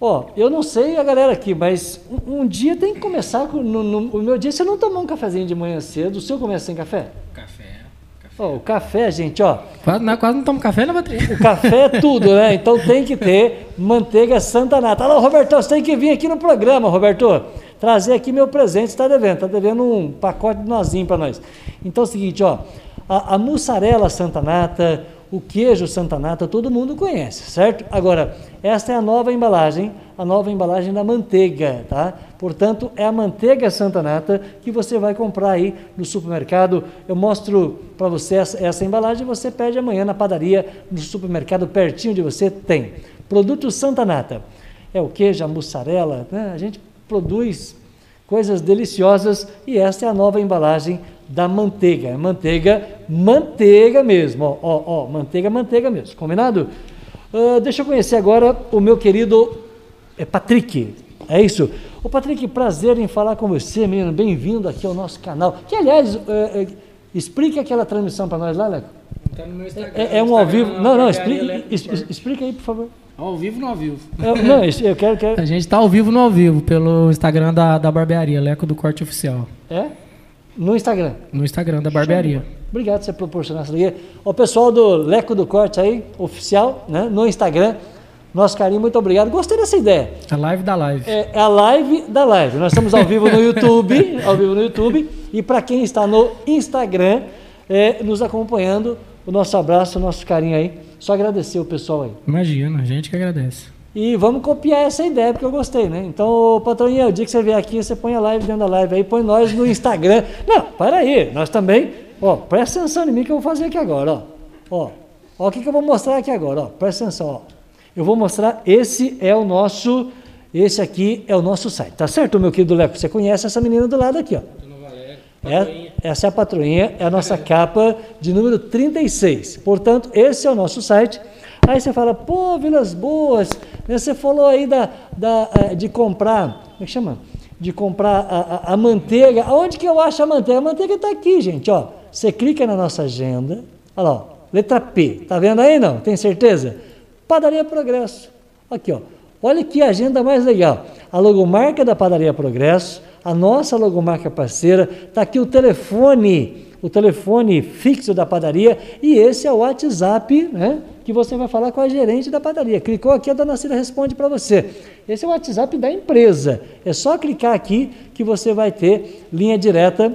Ó, eu não sei a galera aqui, mas um, um dia tem que começar com, no, no, o meu dia. Você não tomou um cafezinho de manhã cedo? O seu começa sem café? Café. Oh, o café, gente, ó. Quase não, quase não tomo café, né, Patrícia? O café é tudo, né? Então tem que ter manteiga Santa Nata. Alô, Roberto, você tem que vir aqui no programa, Roberto trazer aqui meu presente, está devendo, está devendo um pacote de nozinho para nós. Então é o seguinte, ó, a, a mussarela Santa Nata, o queijo Santa Nata, todo mundo conhece, certo? Agora, esta é a nova embalagem, a nova embalagem da manteiga, tá? Portanto, é a manteiga Santa Nata que você vai comprar aí no supermercado. Eu mostro para você essa, essa embalagem, você pede amanhã na padaria, no supermercado pertinho de você tem. Produto Santa Nata. É o queijo, a mussarela, né? A gente produz coisas deliciosas e esta é a nova embalagem da manteiga. É manteiga, manteiga mesmo, ó, ó, ó manteiga, manteiga mesmo, combinado? Uh, deixa eu conhecer agora o meu querido é, Patrick, é isso? Ô Patrick, prazer em falar com você, menino, bem-vindo aqui ao nosso canal, que aliás, é, é, explica aquela transmissão para nós lá, Leco. Tá no meu Instagram. É, é um ao vivo, não, não, explica, explica aí, por favor. Ao vivo no ao vivo? Eu, não, eu quero, quero. A gente está ao vivo no ao vivo pelo Instagram da, da barbearia, Leco do Corte Oficial. É? No Instagram? No Instagram da barbearia. Obrigado por você proporcionar essa liga. O pessoal do Leco do Corte aí, oficial, né? No Instagram. Nosso carinho, muito obrigado. Gostei dessa ideia. A live da live. É, é a live da live. Nós estamos ao vivo no YouTube, ao vivo no YouTube. E para quem está no Instagram, é, nos acompanhando, o nosso abraço, o nosso carinho aí. Só agradecer o pessoal aí. Imagina, a gente que agradece. E vamos copiar essa ideia, porque eu gostei, né? Então, patroninha, o dia que você vier aqui, você põe a live dentro da live aí, põe nós no Instagram. Não, para aí, nós também, ó, presta atenção em mim que eu vou fazer aqui agora, ó. Ó, ó o que, que eu vou mostrar aqui agora, ó. Presta atenção, ó. Eu vou mostrar, esse é o nosso, esse aqui é o nosso site, tá certo, meu querido Leco? Você conhece essa menina do lado aqui, ó. É, essa é a patroinha, é a nossa capa de número 36. Portanto, esse é o nosso site. Aí você fala, pô, Vilas Boas, né, você falou aí da, da, eh, de comprar, como é que chama? De comprar a, a, a manteiga. Aonde que eu acho a manteiga? A manteiga está aqui, gente. Ó, você clica na nossa agenda, olha lá, ó, letra P. Tá vendo aí não? Tem certeza? Padaria Progresso. Aqui, ó. Olha que agenda mais legal. A logomarca da Padaria Progresso a nossa logomarca parceira, está aqui o telefone, o telefone fixo da padaria e esse é o WhatsApp, né? Que você vai falar com a gerente da padaria. Clicou aqui, a dona Cida responde para você. Esse é o WhatsApp da empresa. É só clicar aqui que você vai ter linha direta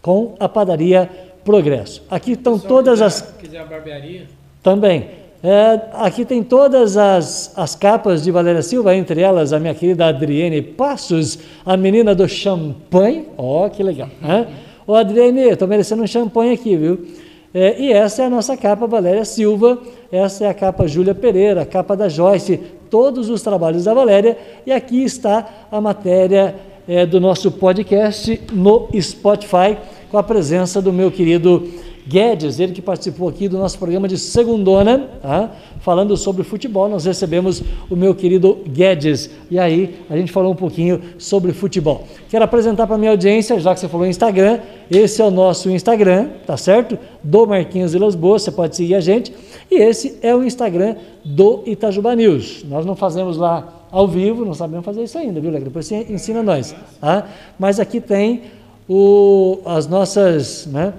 com a padaria progresso. Aqui estão todas quiser, as. quiser a barbearia? Também. É, aqui tem todas as, as capas de Valéria Silva, entre elas a minha querida Adriene Passos, a menina do champanhe. Ó, oh, que legal. Né? Ô Adriene, estou merecendo um champanhe aqui, viu? É, e essa é a nossa capa Valéria Silva, essa é a capa Júlia Pereira, a capa da Joyce, todos os trabalhos da Valéria. E aqui está a matéria é, do nosso podcast no Spotify, com a presença do meu querido Guedes, ele que participou aqui do nosso programa de segundona, tá? falando sobre futebol. Nós recebemos o meu querido Guedes e aí a gente falou um pouquinho sobre futebol. Quero apresentar para a minha audiência, já que você falou Instagram, esse é o nosso Instagram, tá certo? Do Marquinhos Vilas Boas, você pode seguir a gente. E esse é o Instagram do Itajuba News. Nós não fazemos lá ao vivo, não sabemos fazer isso ainda, viu, Legra? Depois você ensina nós. Tá? Mas aqui tem o, as nossas. Né,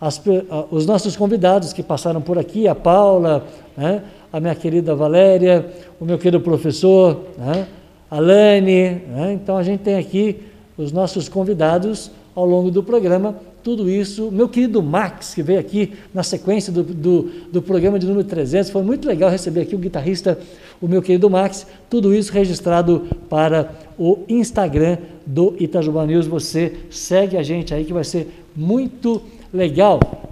as, os nossos convidados que passaram por aqui, a Paula, né, a minha querida Valéria, o meu querido professor, né, a Lani. Né, então a gente tem aqui os nossos convidados ao longo do programa. Tudo isso, meu querido Max, que veio aqui na sequência do, do, do, programa de número 300, foi muito legal receber aqui o guitarrista, o meu querido Max. Tudo isso registrado para o Instagram do Itajuba News. Você segue a gente aí que vai ser muito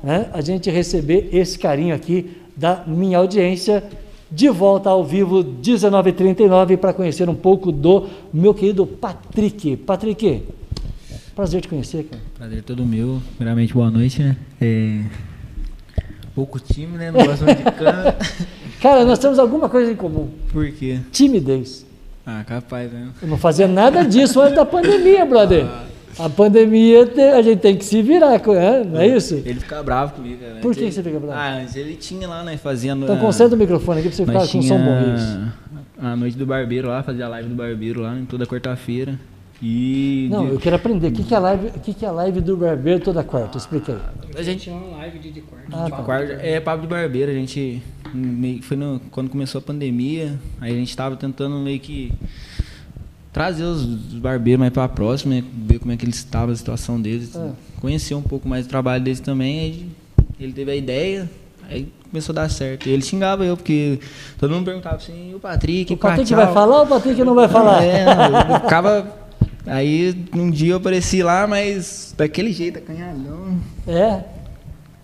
né, a gente receber esse carinho aqui da minha audiência. De volta ao vivo, 19h39, para conhecer um pouco do meu querido Patrick. Patrick, prazer te conhecer, cara. Prazer todo meu. Primeiramente, boa noite, né? É... Pouco time, né? Não gosto de cana. cara, nós temos alguma coisa em comum. Por quê? Timidez. Ah, capaz, né? Eu não fazia nada disso antes da pandemia, brother. Ah. A pandemia, a gente tem que se virar, né? não é isso? Ele fica bravo comigo, né? Por que você fica bravo? Ah, antes ele tinha lá, né, fazendo... Então concentra o microfone aqui pra você ficar com som bom. A noite do barbeiro lá, fazia a live do barbeiro lá, toda quarta-feira. E... Não, eu quero aprender. O que, que, é, live, o que, que é a live do barbeiro toda quarta? Explica aí. A gente tinha uma live de, de quarta. Ah, tá. quarta. É papo de barbeiro, a gente... Meio, foi no, quando começou a pandemia, aí a gente tava tentando meio que trazer os, barbeiros mais para a próxima, ver como é que eles estavam, a situação deles, é. conhecer um pouco mais o trabalho deles também. Aí ele teve a ideia, aí começou a dar certo. E ele xingava eu, porque todo mundo perguntava assim, o Patrick, o Patrick vai falar ou o Patrick não vai falar? É, não, ficava. Aí um dia eu apareci lá, mas daquele jeito, acanhadão. É?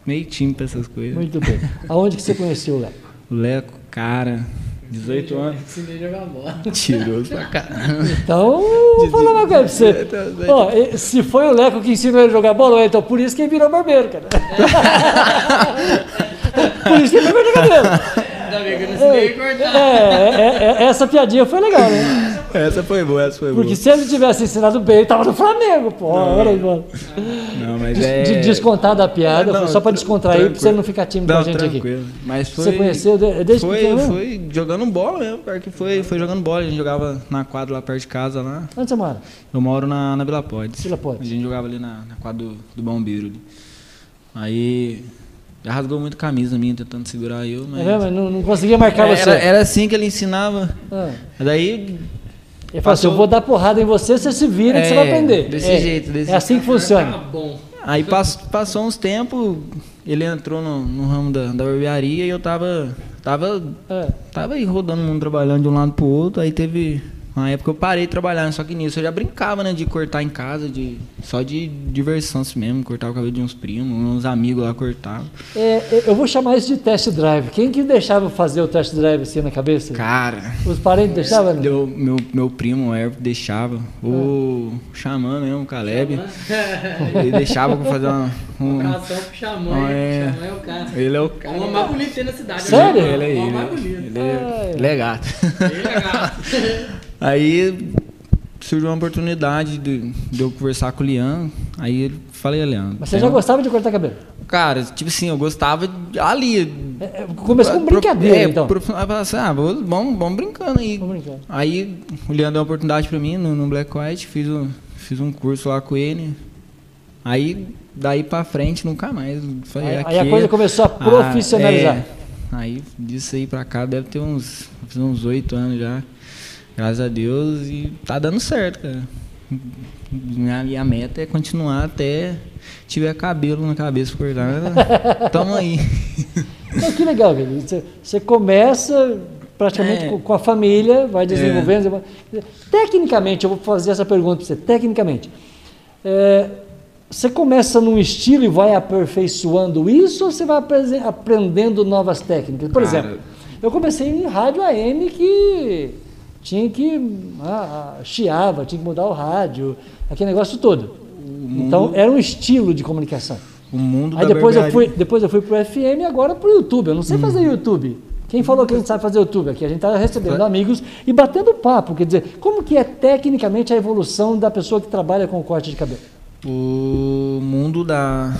Meio time pra essas coisas. Muito bem. Aonde que você conheceu o Leco? O Leco, cara, 18 anos. Ensinei a jogar bola. Tiroso pra caramba. Então, vou falar uma coisa pra você. Oh, se foi o Leco que ensinou ele a jogar bola, então por isso que ele virou barbeiro, cara. por isso que ele foi cabelo. Ainda bem que eu não ensinei a cortar. É, é, é, essa piadinha foi legal, né? Essa foi boa, essa foi Porque boa. Porque se ele tivesse ensinado bem, ele tava no Flamengo, pô. Não, era, mano. não mas é... De descontar da piada, não, só pra descontrair, tranquilo. pra você não ficar tímido não, com a gente tranquilo. aqui. Mas foi... Você conheceu desde foi, pequeno? Foi jogando bola mesmo, porque foi, foi jogando bola. A gente jogava na quadra lá perto de casa. lá. Onde você mora? Eu moro na, na Vila Podes. Vila Podes. A gente jogava ali na, na quadra do, do Bombeiro. Aí já rasgou muito camisa minha tentando segurar eu, mas. É, mas não, não conseguia marcar era, você. Era assim que ele ensinava. Ah. Daí. Ele falou assim: eu vou dar porrada em você, você se vira é, que você vai aprender. Desse é, jeito, desse É assim que funciona. Tá bom. Aí passou, passou uns tempos, ele entrou no, no ramo da, da barbearia e eu tava. Tava. É. Tava aí rodando o mundo trabalhando de um lado pro outro, aí teve na época eu parei de trabalhar, só que nisso eu já brincava, né? De cortar em casa, de só de diversão assim mesmo, cortar o cabelo de uns primos, uns amigos lá cortavam. É, é, eu vou chamar isso de test drive. Quem que deixava fazer o test drive assim na cabeça? Cara. Os parentes deixavam? Né? Deu, meu, meu primo, o Herb, deixava. O é. Xamã mesmo, o Caleb. ele deixava pra fazer uma. Um, um abração pro Xamã. É, Xamã é o cara. Ele é o cara. O homem mais bonito que tem na cidade. Sério? Ele é ele. O mais bonito. Ele é, ele é gato. Ele é gato. Aí surgiu uma oportunidade de, de eu conversar com o Lian. Aí eu falei, Lian. Mas você já gostava de cortar cabelo? Cara, tipo assim, eu gostava ali. É, é começou com brincadeira, é, então. Pro, assim, ah, vamos, vamos brincando aí. Vamos brincando. Aí o Lian deu uma oportunidade pra mim no, no Black White, fiz um, fiz um curso lá com ele. Aí, daí pra frente, nunca mais. Falei, aí, aí a coisa começou a profissionalizar. Ah, é, aí, disso aí pra cá, deve ter uns uns oito anos já. Graças a Deus e tá dando certo, cara. minha, minha meta é continuar até tiver cabelo na cabeça por cortar. Tamo aí. Então, que legal, velho. Você, você começa praticamente É. com, com a família, vai desenvolvendo. vai- Tecnicamente, eu vou fazer essa pergunta para você. Tecnicamente, é, você começa num estilo e vai aperfeiçoando isso ou você vai aprendendo novas técnicas? Por Cara. exemplo, eu comecei em rádio AM que tinha que ah, ah, chiava, tinha que mudar o rádio, aquele negócio todo. Então era um estilo de comunicação. O mundo Aí depois eu, fui, depois eu fui pro FM e agora pro YouTube. Eu não sei Hum. fazer YouTube. Quem falou que a gente sabe fazer YouTube aqui? A gente está recebendo amigos e batendo papo. Quer dizer, como que é tecnicamente a evolução da pessoa que trabalha com corte de cabelo? O mundo da,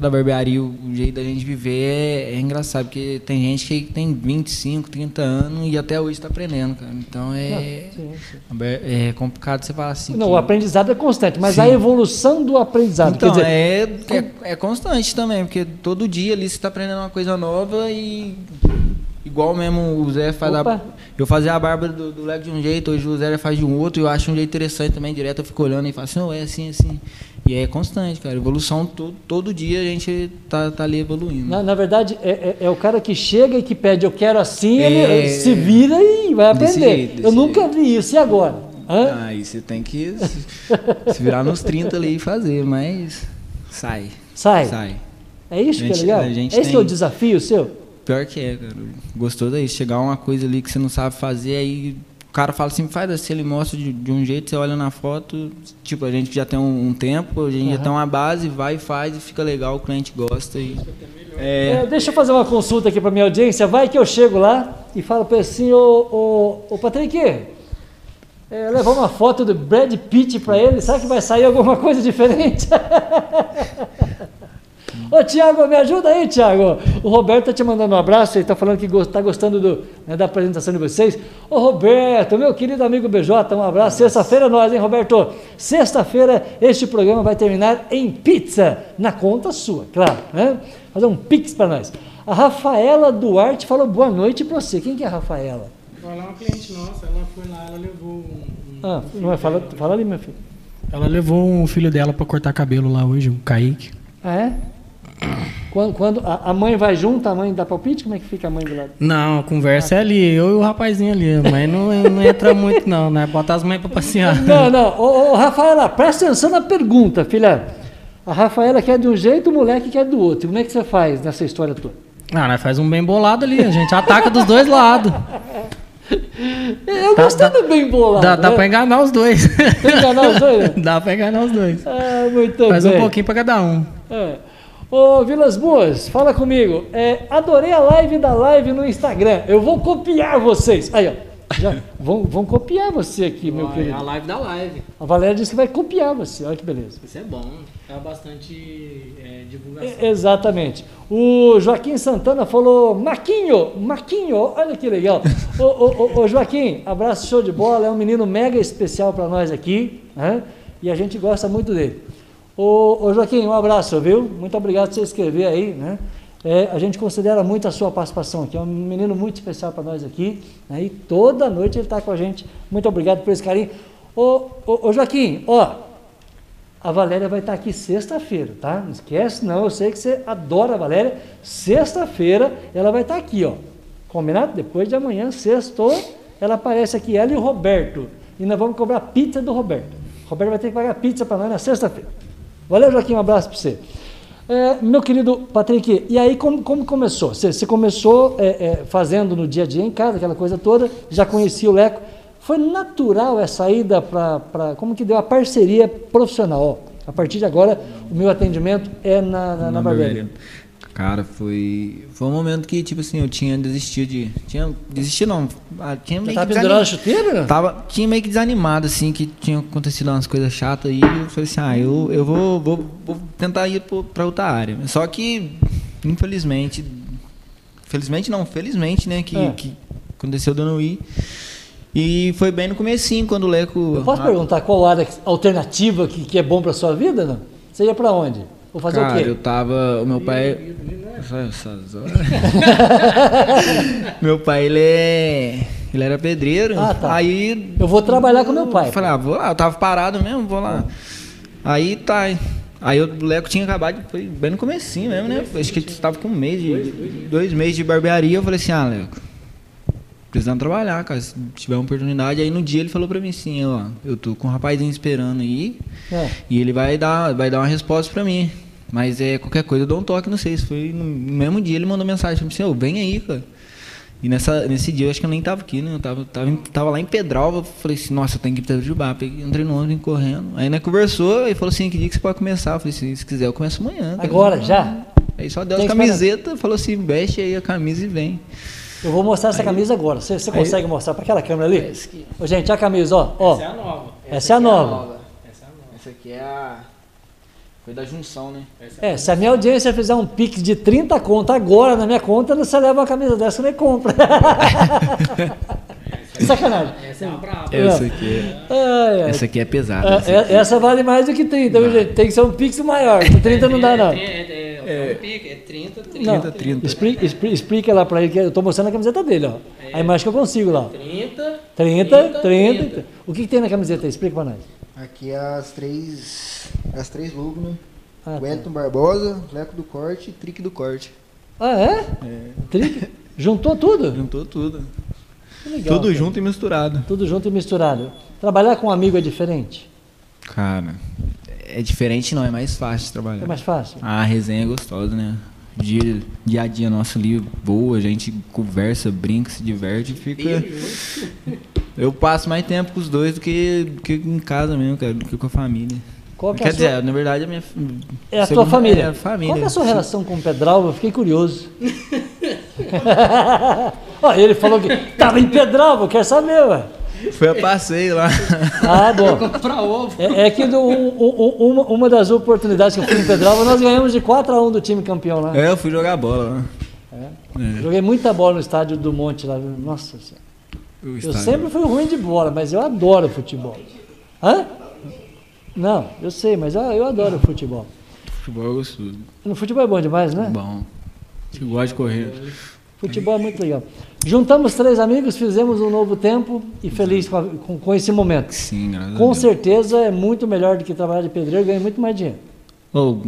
da barbearia, o jeito da gente viver é, é engraçado, porque tem gente que tem 25, 30 anos e até hoje está aprendendo, cara. Então é, Sim, sim. é complicado você falar assim. Não, que- o aprendizado é constante, mas Sim. a evolução do aprendizado. Então, dizer, é, é, é constante também, porque todo dia ali você está aprendendo uma coisa nova e. Igual mesmo o Zé faz Opa. a. Eu fazia a barba do, do Leco de um jeito, hoje o Zé faz de um outro, e eu acho um jeito interessante também, direto eu fico olhando e falo assim, não, é assim, assim. E é constante, cara. Evolução todo, todo dia a gente tá, tá ali evoluindo. na, na verdade, é, é- é o cara que chega e que pede, eu quero assim, É. ele se vira e vai Desse aprender. jeito, eu desse nunca vi isso. E agora? Hã? Aí você tem que se, virar nos 30 ali e fazer, mas sai. Sai. Sai. É isso que é Gente, legal? a gente Esse tem- é o desafio seu? Pior que é, cara. Gostou daí? Chegar uma coisa ali que você não sabe fazer, aí cara fala assim, faz assim, ele mostra de, de um jeito, você olha na foto, tipo, a gente já tem um, um tempo, a gente já Aham. tem uma base, vai e faz e fica legal, o cliente gosta e. É, É. deixa eu fazer uma consulta aqui para minha audiência. Vai que eu chego lá e falo para assim, ô, ô, ô Patrick, é, levar uma foto do Brad Pitt para ele, será que vai sair alguma coisa diferente? Ô Tiago, me ajuda aí, Tiago. O Roberto tá te mandando um abraço, ele tá falando que está gostando do, né, da apresentação de vocês. Ô Roberto, meu querido amigo BJ, um abraço. Sexta-feira nós, hein, Roberto? Sexta-feira este programa vai terminar em pizza, na conta sua, claro. Né? Fazer um pix para nós. A Rafaela Duarte falou boa noite para você. Quem que é a Rafaela? Foi lá uma cliente nossa, ela foi lá, ela levou um. Ah, não é? Fala, fala ali, meu filho. Ela levou um filho dela pra cortar cabelo lá hoje, o Kaique. Ah, é? Quando, quando a, a mãe vai junto, a mãe dá palpite? Como é que fica a mãe do lado? Não, a conversa é ali, eu e o rapazinho ali. Mas não, não entra muito, não, né? Bota as mães pra passear. Não, não. Ô, ô, Rafaela, presta atenção na pergunta, filha. A Rafaela quer de um jeito, o moleque quer do outro. Como é que você faz nessa história toda? Ah, nós faz um bem bolado ali, a gente ataca dos dois lados. Eu Tá- gostei dá- do bem bolado. Dá, dá né? pra enganar os dois. Pra enganar os dois, né? Dá pra enganar os dois. Ah, muito Faz bem. um pouquinho pra cada um. É. Ô, Vilas Boas, fala comigo. É, adorei a live da live no Instagram. Eu vou copiar vocês. Aí, ó. Já vão, vão copiar você aqui, meu querido. live da live. A Valéria disse que vai copiar você. Olha que beleza. Isso é bom. É bastante divulgação. E- Exatamente. O Joaquim Santana falou, Maquinho, Maquinho, olha que legal. ô, ô, ô, ô, Joaquim, abraço, show de bola, é um menino mega especial para nós aqui, né? E a gente gosta muito dele. Ô, ô Joaquim, um abraço, viu? Muito obrigado por você escrever aí, né? É, a gente considera muito a sua participação aqui, é um menino muito especial para nós aqui, né? E toda noite ele está com a gente. Muito obrigado por esse carinho. Ô, ô, ô Joaquim, ó, a Valéria vai estar aqui sexta-feira, tá? Não esquece, não. Eu sei que você adora a Valéria. Sexta-feira ela vai estar aqui, ó. Combinado? Depois de amanhã, sextou, ela aparece aqui, ela e o Roberto. E nós vamos cobrar pizza do Roberto. O Roberto vai ter que pagar pizza para nós na sexta-feira. Valeu, Joaquim, um abraço para você. É, meu querido Patrick, e aí como, como começou? Você, você começou é, é, fazendo no dia a dia em casa, aquela coisa toda, já conhecia o Leco. Foi natural essa ida para. Como que deu a parceria profissional? Ó, a partir de agora, o meu atendimento é na, na, na barbearia. Cara, foi. Foi um momento que, tipo assim, eu tinha desistido de. Tinha. Desistido não. ah, Tinha Você meio tava que a chuteira? né? Tava, tinha meio que desanimado, assim, que tinha acontecido umas coisas chatas aí. Eu falei assim, ah, eu, eu vou, vou, vou tentar ir pra outra área. Só que, infelizmente. Felizmente não, felizmente, né? Que, É. que aconteceu de eu não ir. E foi bem no comecinho, quando o Leco. Eu posso ah, perguntar qual área alternativa que, que é bom para sua vida? Não? Você ia para onde? Vou fazer Cara, o quê? eu tava. O meu pai. Meu pai, ele é. Ele era pedreiro. Ah, tá. Aí. Eu vou trabalhar com meu pai. Eu falei, ah, vou lá, eu tava parado mesmo, vou lá. Aí tá. Aí o Leco tinha acabado, foi bem no comecinho mesmo, né? Acho que ele estava com um mês, de, dois meses de barbearia. Eu falei assim, ah, Leco, precisando trabalhar, cara, se tiver uma oportunidade. Aí no dia ele falou pra mim assim, ó, eu tô com um rapazinho esperando aí É. e ele vai dar, vai dar uma resposta pra mim. Mas é qualquer coisa eu dou um toque, não sei. Se foi no mesmo dia ele mandou mensagem pra mim assim, ô, vem aí, cara. E nessa, nesse dia eu acho que eu nem tava aqui, né? Eu tava, tava, tava lá em Pedralva, falei assim, nossa, eu tenho que ir pra Itajubá. Peguei, entrei no ônibus vim correndo. Aí né, conversou e falou assim, que dia que você pode começar? Eu falei assim, se quiser eu começo amanhã. cara." Agora, já? Aí só deu que fazer. camisetas, falou assim, veste aí a camisa e vem. Eu vou mostrar essa camisa agora. Você, você consegue mostrar para aquela câmera ali? Ô, gente, a camisa, ó. ó. a nova. Essa é a nova. Essa aqui é a. Foi da junção, né? É, se a minha audiência fizer um pix de 30 conto agora na minha conta, você leva uma camisa dessa e nem compra. Sacanagem. Essa é uma brava. Essa aqui é. Ai, ai. Essa aqui é pesada. É, essa é, aqui. essa vale mais do que 30, viu, gente? Tem que ser um pix maior. Com 30 não dá, não. É, é, é, é, pique, é 30, 30. Não, 30, 30. Explica, expli- explica lá pra ele que eu tô mostrando a camiseta dele, ó. A imagem que eu consigo lá. ó. 30, 30, 30. O que, que tem na camiseta aí? Explica pra nós. Aqui é as três. As três logos, né? Ah, tá. Wellington Barbosa, Leco do Corte e Trick do Corte. Ah, é? Tri- Juntou tudo? Juntou tudo. Que legal, tudo cara. junto e misturado. Tudo junto e misturado. Trabalhar com um amigo é diferente? Cara, é diferente não, é mais fácil de trabalhar. É mais fácil? A resenha é gostosa, né? Dia, dia a dia nosso ali boa, a gente conversa, brinca, se diverte fica. Eu passo mais tempo com os dois do que, do que em casa mesmo, cara, do que com a família. Qual que é Quer sua, dizer, na verdade a minha. é a tua segunda- família? É a família. Qual é a sua relação com o Pedral? Eu fiquei curioso. Ó, ele falou que tava em Pedral, eu quero saber, ué. Foi a passeio lá. Ah, bom. pra ovo. É, é que do- um- um- uma, uma das oportunidades que eu fui em Pedral, nós ganhamos de 4 a 1 do time campeão lá. É, eu fui jogar bola lá. Joguei muita bola no estádio do Monte lá. Nossa senhora. Eu estádio. sempre fui ruim de bola, mas eu adoro futebol. Hã? Não, eu sei, mas eu, eu adoro futebol. Futebol é gostoso. No futebol é bom demais, né? Bom. Eu gosto de correr. Futebol é muito legal. Juntamos três amigos, fizemos um novo tempo e feliz com, a- com- com esse momento. Sim, graças Com certeza é muito melhor do que trabalhar de pedreiro ganhar muito mais dinheiro. Ô,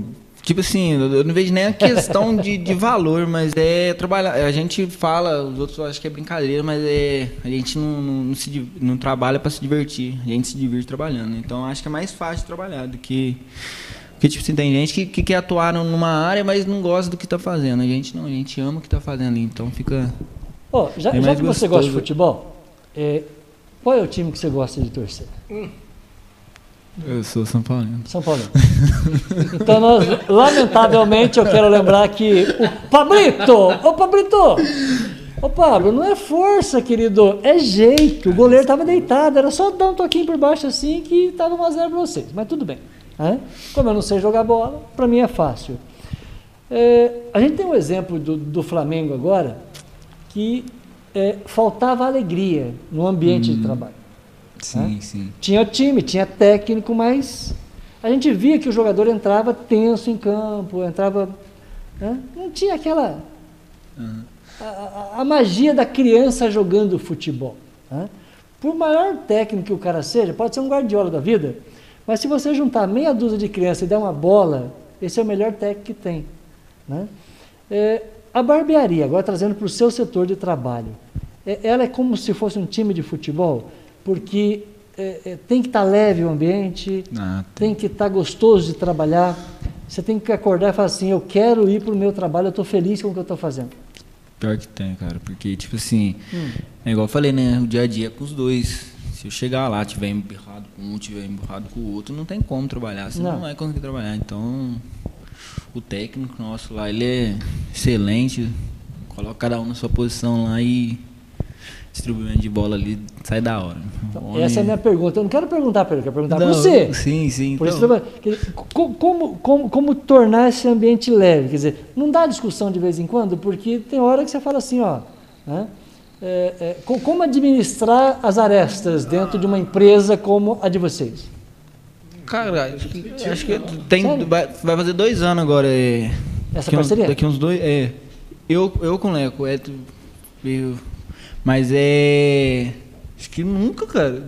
tipo assim, eu não vejo nem a questão de, de valor, mas é trabalhar. A gente fala, os outros acham que é brincadeira, mas é a gente não, não, se, não trabalha para se divertir, a gente se diverte trabalhando. Então acho que é mais fácil trabalhar do que. Porque, tipo assim, tem gente que, que quer atuar numa área, mas não gosta do que tá fazendo. A gente não, a gente ama o que tá fazendo, então fica. Ó, já, É já que você gostoso. gosta de futebol, é, qual é o time que você gosta de torcer? Eu sou São Paulino. São Paulo. Então, nós, lamentavelmente, eu quero lembrar que o Pablito, ô Pablito, ô Pablo, não é força, querido, é jeito. O goleiro estava deitado, era só dar um toquinho por baixo assim que estava 1 a 0 para vocês, mas tudo bem. Né? Como eu não sei jogar bola, para mim é fácil. É, a gente tem um exemplo do, do Flamengo agora que é, faltava alegria no ambiente de trabalho. Sim, sim. Tinha time, tinha técnico, mas a gente via que o jogador entrava tenso em campo, entrava. né? Não tinha aquela. A, a- a magia da criança jogando futebol. né? Por maior técnico que o cara seja, pode ser um guardiola da vida, mas se você juntar meia dúzia de crianças e der uma bola, esse é o melhor técnico que tem. né? É, a barbearia, agora trazendo para o seu setor de trabalho, é- ela é como se fosse um time de futebol, porque é, é, tem que estar leve o ambiente, Ah, tem que estar gostoso de trabalhar. Você tem que acordar e falar assim: eu quero ir para o meu trabalho, eu estou feliz com o que eu estou fazendo. Pior que tem, cara. Porque, tipo assim, Hum. é igual eu falei, né? O dia a dia é com os dois. Se eu chegar lá, tiver emburrado com um, tiver emburrado com o outro, não tem como trabalhar. Você não, Não. vai conseguir trabalhar. Então, o técnico nosso lá, ele é excelente. Coloca cada um na sua posição lá e distribuimento de bola ali sai da hora. Então, Homem- essa é a minha pergunta. Eu não quero perguntar para ele, eu quero perguntar para você. Sim, sim. Por então, isso, como, como, como tornar esse ambiente leve? Quer dizer, não dá discussão de vez em quando, porque tem hora que você fala assim, ó, né? É, é, co- como administrar as arestas dentro de uma empresa como a de vocês? Cara, acho que, acho que tem, vai, vai fazer dois anos agora. É, Essa parceria? daqui uns dois. É. Eu, eu com o Leco, é. eu- Mas é. Acho que nunca, cara.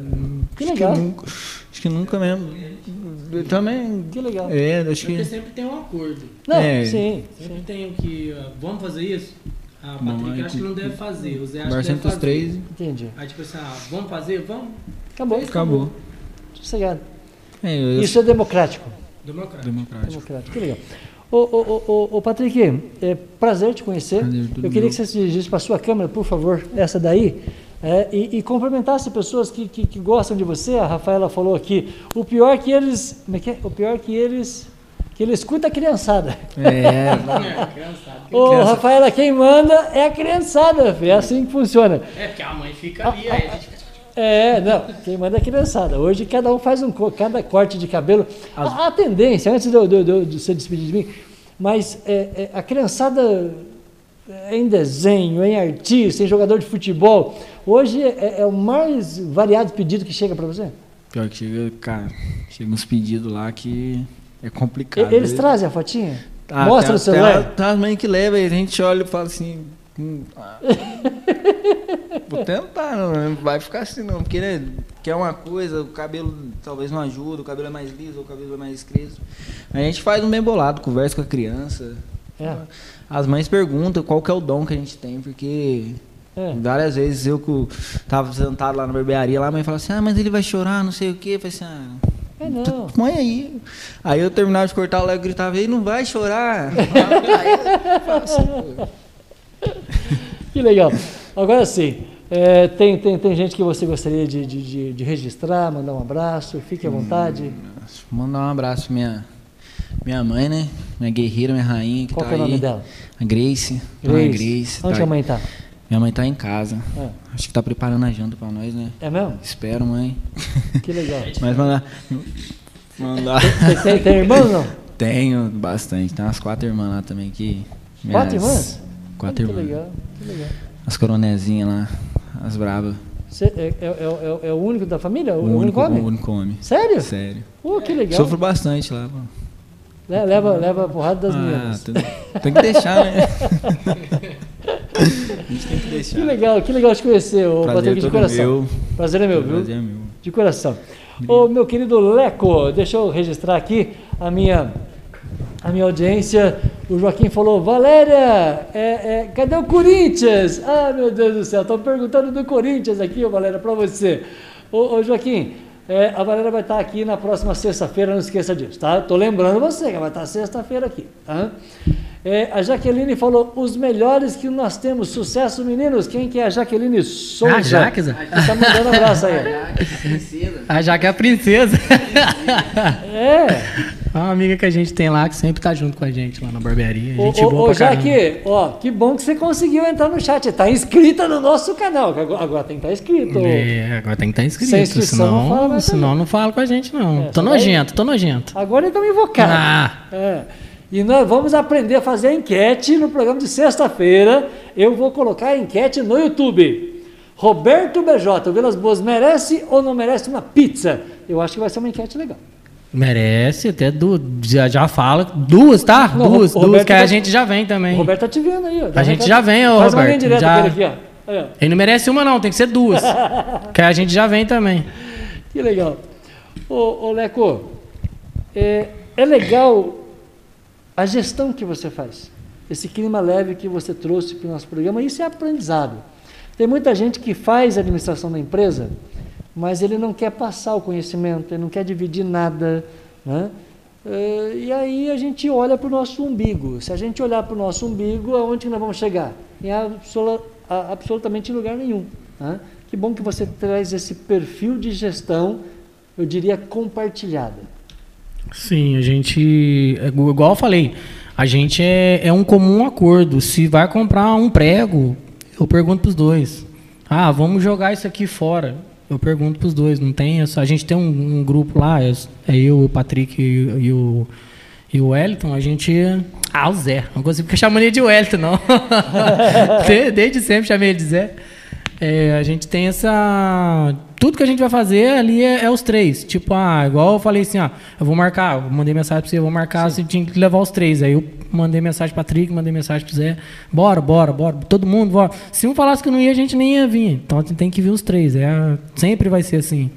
Que acho legal. Que nunca, acho que nunca mesmo. Eu também. Que legal. É, acho Porque que. sempre tem um acordo. Não, É. sim. Sempre tem o que. ó, vamos fazer isso? Ah, o Patrick aí acha que não deve fazer. O Zé acha que deve fazer. três. Entendi. Aí tipo assim, ah, vamos fazer? Vamos? Acabou. Acabou. Sossegado. É, eu, Isso é democrático. Democrático. democrático. Democrático. Que legal. Ô, ô, ô, ô, Patrick, é prazer te conhecer. Prazer, tudo Eu queria meu. que você se dirigisse para a sua câmera, por favor, essa daí, é, e, e cumprimentasse pessoas que, que, que gostam de você. A Rafaela falou aqui. O pior que eles. Como é que é? O pior que eles. Que ele escuta a criançada. É, É, criançada. Ô, Rafaela, quem manda é a criançada, filho. é assim que funciona. É, porque a mãe fica ali, aí a gente fica. É, não, quem manda é a criançada. Hoje cada um faz um cada corte de cabelo. A, a tendência, antes de, você despedir de mim, mas é, é, a criançada é em desenho, é em artista, em jogador de futebol. Hoje é, é o mais variado pedido que chega para você. Pior que chega, cara, chega uns pedidos lá que é complicado. Eles trazem a fotinha? Ah, Mostra no celular? As mães que levam e a gente olha e fala assim. hum, ah, Vou tentar, não vai ficar assim não, porque né, quer uma coisa, o cabelo talvez não ajuda, o cabelo é mais liso, o cabelo é mais crespo. A gente faz um bem bolado, conversa com a criança. É, As mães perguntam qual que é o dom que a gente tem, porque é. várias vezes eu que tava sentado lá na barbearia, lá a mãe fala assim, ah, mas ele vai chorar, não sei o quê. Eu falei assim, ah, É não. Põe aí. Aí eu terminava de cortar o Lego e gritava, ele não vai chorar. Que legal. Agora sim, é, tem, tem, tem gente que você gostaria de, de, de- de registrar, mandar um abraço, fique à vontade. Mandar um abraço minha, minha mãe, né? Minha guerreira, minha rainha. Que Qual tá que é o nome aí. dela? A Grace. Grace. Grace. Onde tá a mãe está? Minha mãe tá em casa. É. Acho que tá preparando a janta pra nós, né? É mesmo? Espero, mãe. Que legal. Mas mandar. Mandar. Você tem, tem irmão ou não? Tenho bastante. Tem umas quatro irmãs lá também que. Quatro irmãs? Quatro que irmãs. legal, que legal. As coronezinhas lá. As bravas. Você é, é, é, é o único da família? O, O único homem? O único homem. Sério? Sério. Pô, que legal. Sofro bastante lá. pô. Le- Leva, leva a porrada das Ah, meninas. tem, tem que deixar, né? A gente tem que deixar. Que legal, que legal te conhecer, ô Prazer Patrick, de coração. meu. Prazer é meu, viu? Prazer é meu. De coração. Ô, meu querido Leco, deixa eu registrar aqui a minha, a minha audiência. O Joaquim falou, Valéria, é, é, cadê o Corinthians? Ah, meu Deus do céu, estão perguntando do Corinthians aqui, ô, Valéria, para você. Ô, ô, Joaquim, é, a Valéria vai estar aqui na próxima sexta-feira, não esqueça disso, tá? Tô lembrando você que vai estar sexta-feira aqui, tá? É, a Jaqueline falou, os melhores que nós temos, sucesso meninos, quem que é a Jaqueline Souza? Ah, Jaque, Zé. Que tá mandando um abraço aí. A Jaque é a princesa. É, É uma amiga que a gente tem lá que sempre tá junto com a gente lá na barbearia. Ô, Gente ô, boa ô. Jaque, ó, que bom que você conseguiu entrar no chat. Tá inscrita no nosso canal, agora, agora tem que estar inscrito. É, agora tem que estar inscrito, Sem inscrição não fala senão, senão não fala com a gente não. É, tô nojento, tô nojento. Agora então invocado. Ah, É. E nós vamos aprender a fazer a enquete no programa de sexta-feira. Eu vou colocar a enquete no YouTube. Roberto BJ, o Vilas Boas merece ou não merece uma pizza? Eu acho que vai ser uma enquete legal. merece até duas, já, já fala, duas, tá? Não, duas, o duas, Roberto que a vai- gente já vem também. O Roberto tá te vendo aí. ó. A gente já vem, ô, Faz uma linha Roberto, direta já- aqui, ó. Aí, ó. Ele não merece uma não, tem que ser duas. que a gente já vem também. Que legal. Ô, ô Leco, é, é legal a gestão que você faz. Esse clima leve que você trouxe para o nosso programa, isso é aprendizado. Tem muita gente que faz a administração da empresa, mas ele não quer passar o conhecimento, ele não quer dividir nada. Né? É, e aí a gente olha para o nosso umbigo. Se a gente olhar para o nosso umbigo, aonde nós vamos chegar? Em absolutamente lugar nenhum. né? Que bom que você traz esse perfil de gestão, eu diria, compartilhada. Sim, a gente, é gu- igual eu falei, a gente é, é um comum acordo. Se vai comprar um prego, eu pergunto pros dois. Ah, vamos jogar isso aqui fora. Eu pergunto pros dois. Não tem essa. A gente tem um, um grupo lá, é, é eu, o Patrick e, e o e o Wellington. A gente, ah, o Zé. Não consigo ficar chamando ele de Wellington, não. De- Desde sempre chamei ele de Zé. É, a gente tem essa tudo que a gente vai fazer ali é, é, os três. Tipo, ah, igual eu falei assim, ah, eu vou marcar, eu mandei mensagem pra você, eu vou marcar, Sim. você tinha que levar os três. Aí eu mandei mensagem pra Patrick, mandei mensagem pro Zé, bora, bora, bora, todo mundo, bora. Se um falasse que não ia, a gente nem ia vir. Então tem que vir os três. É, sempre vai ser assim.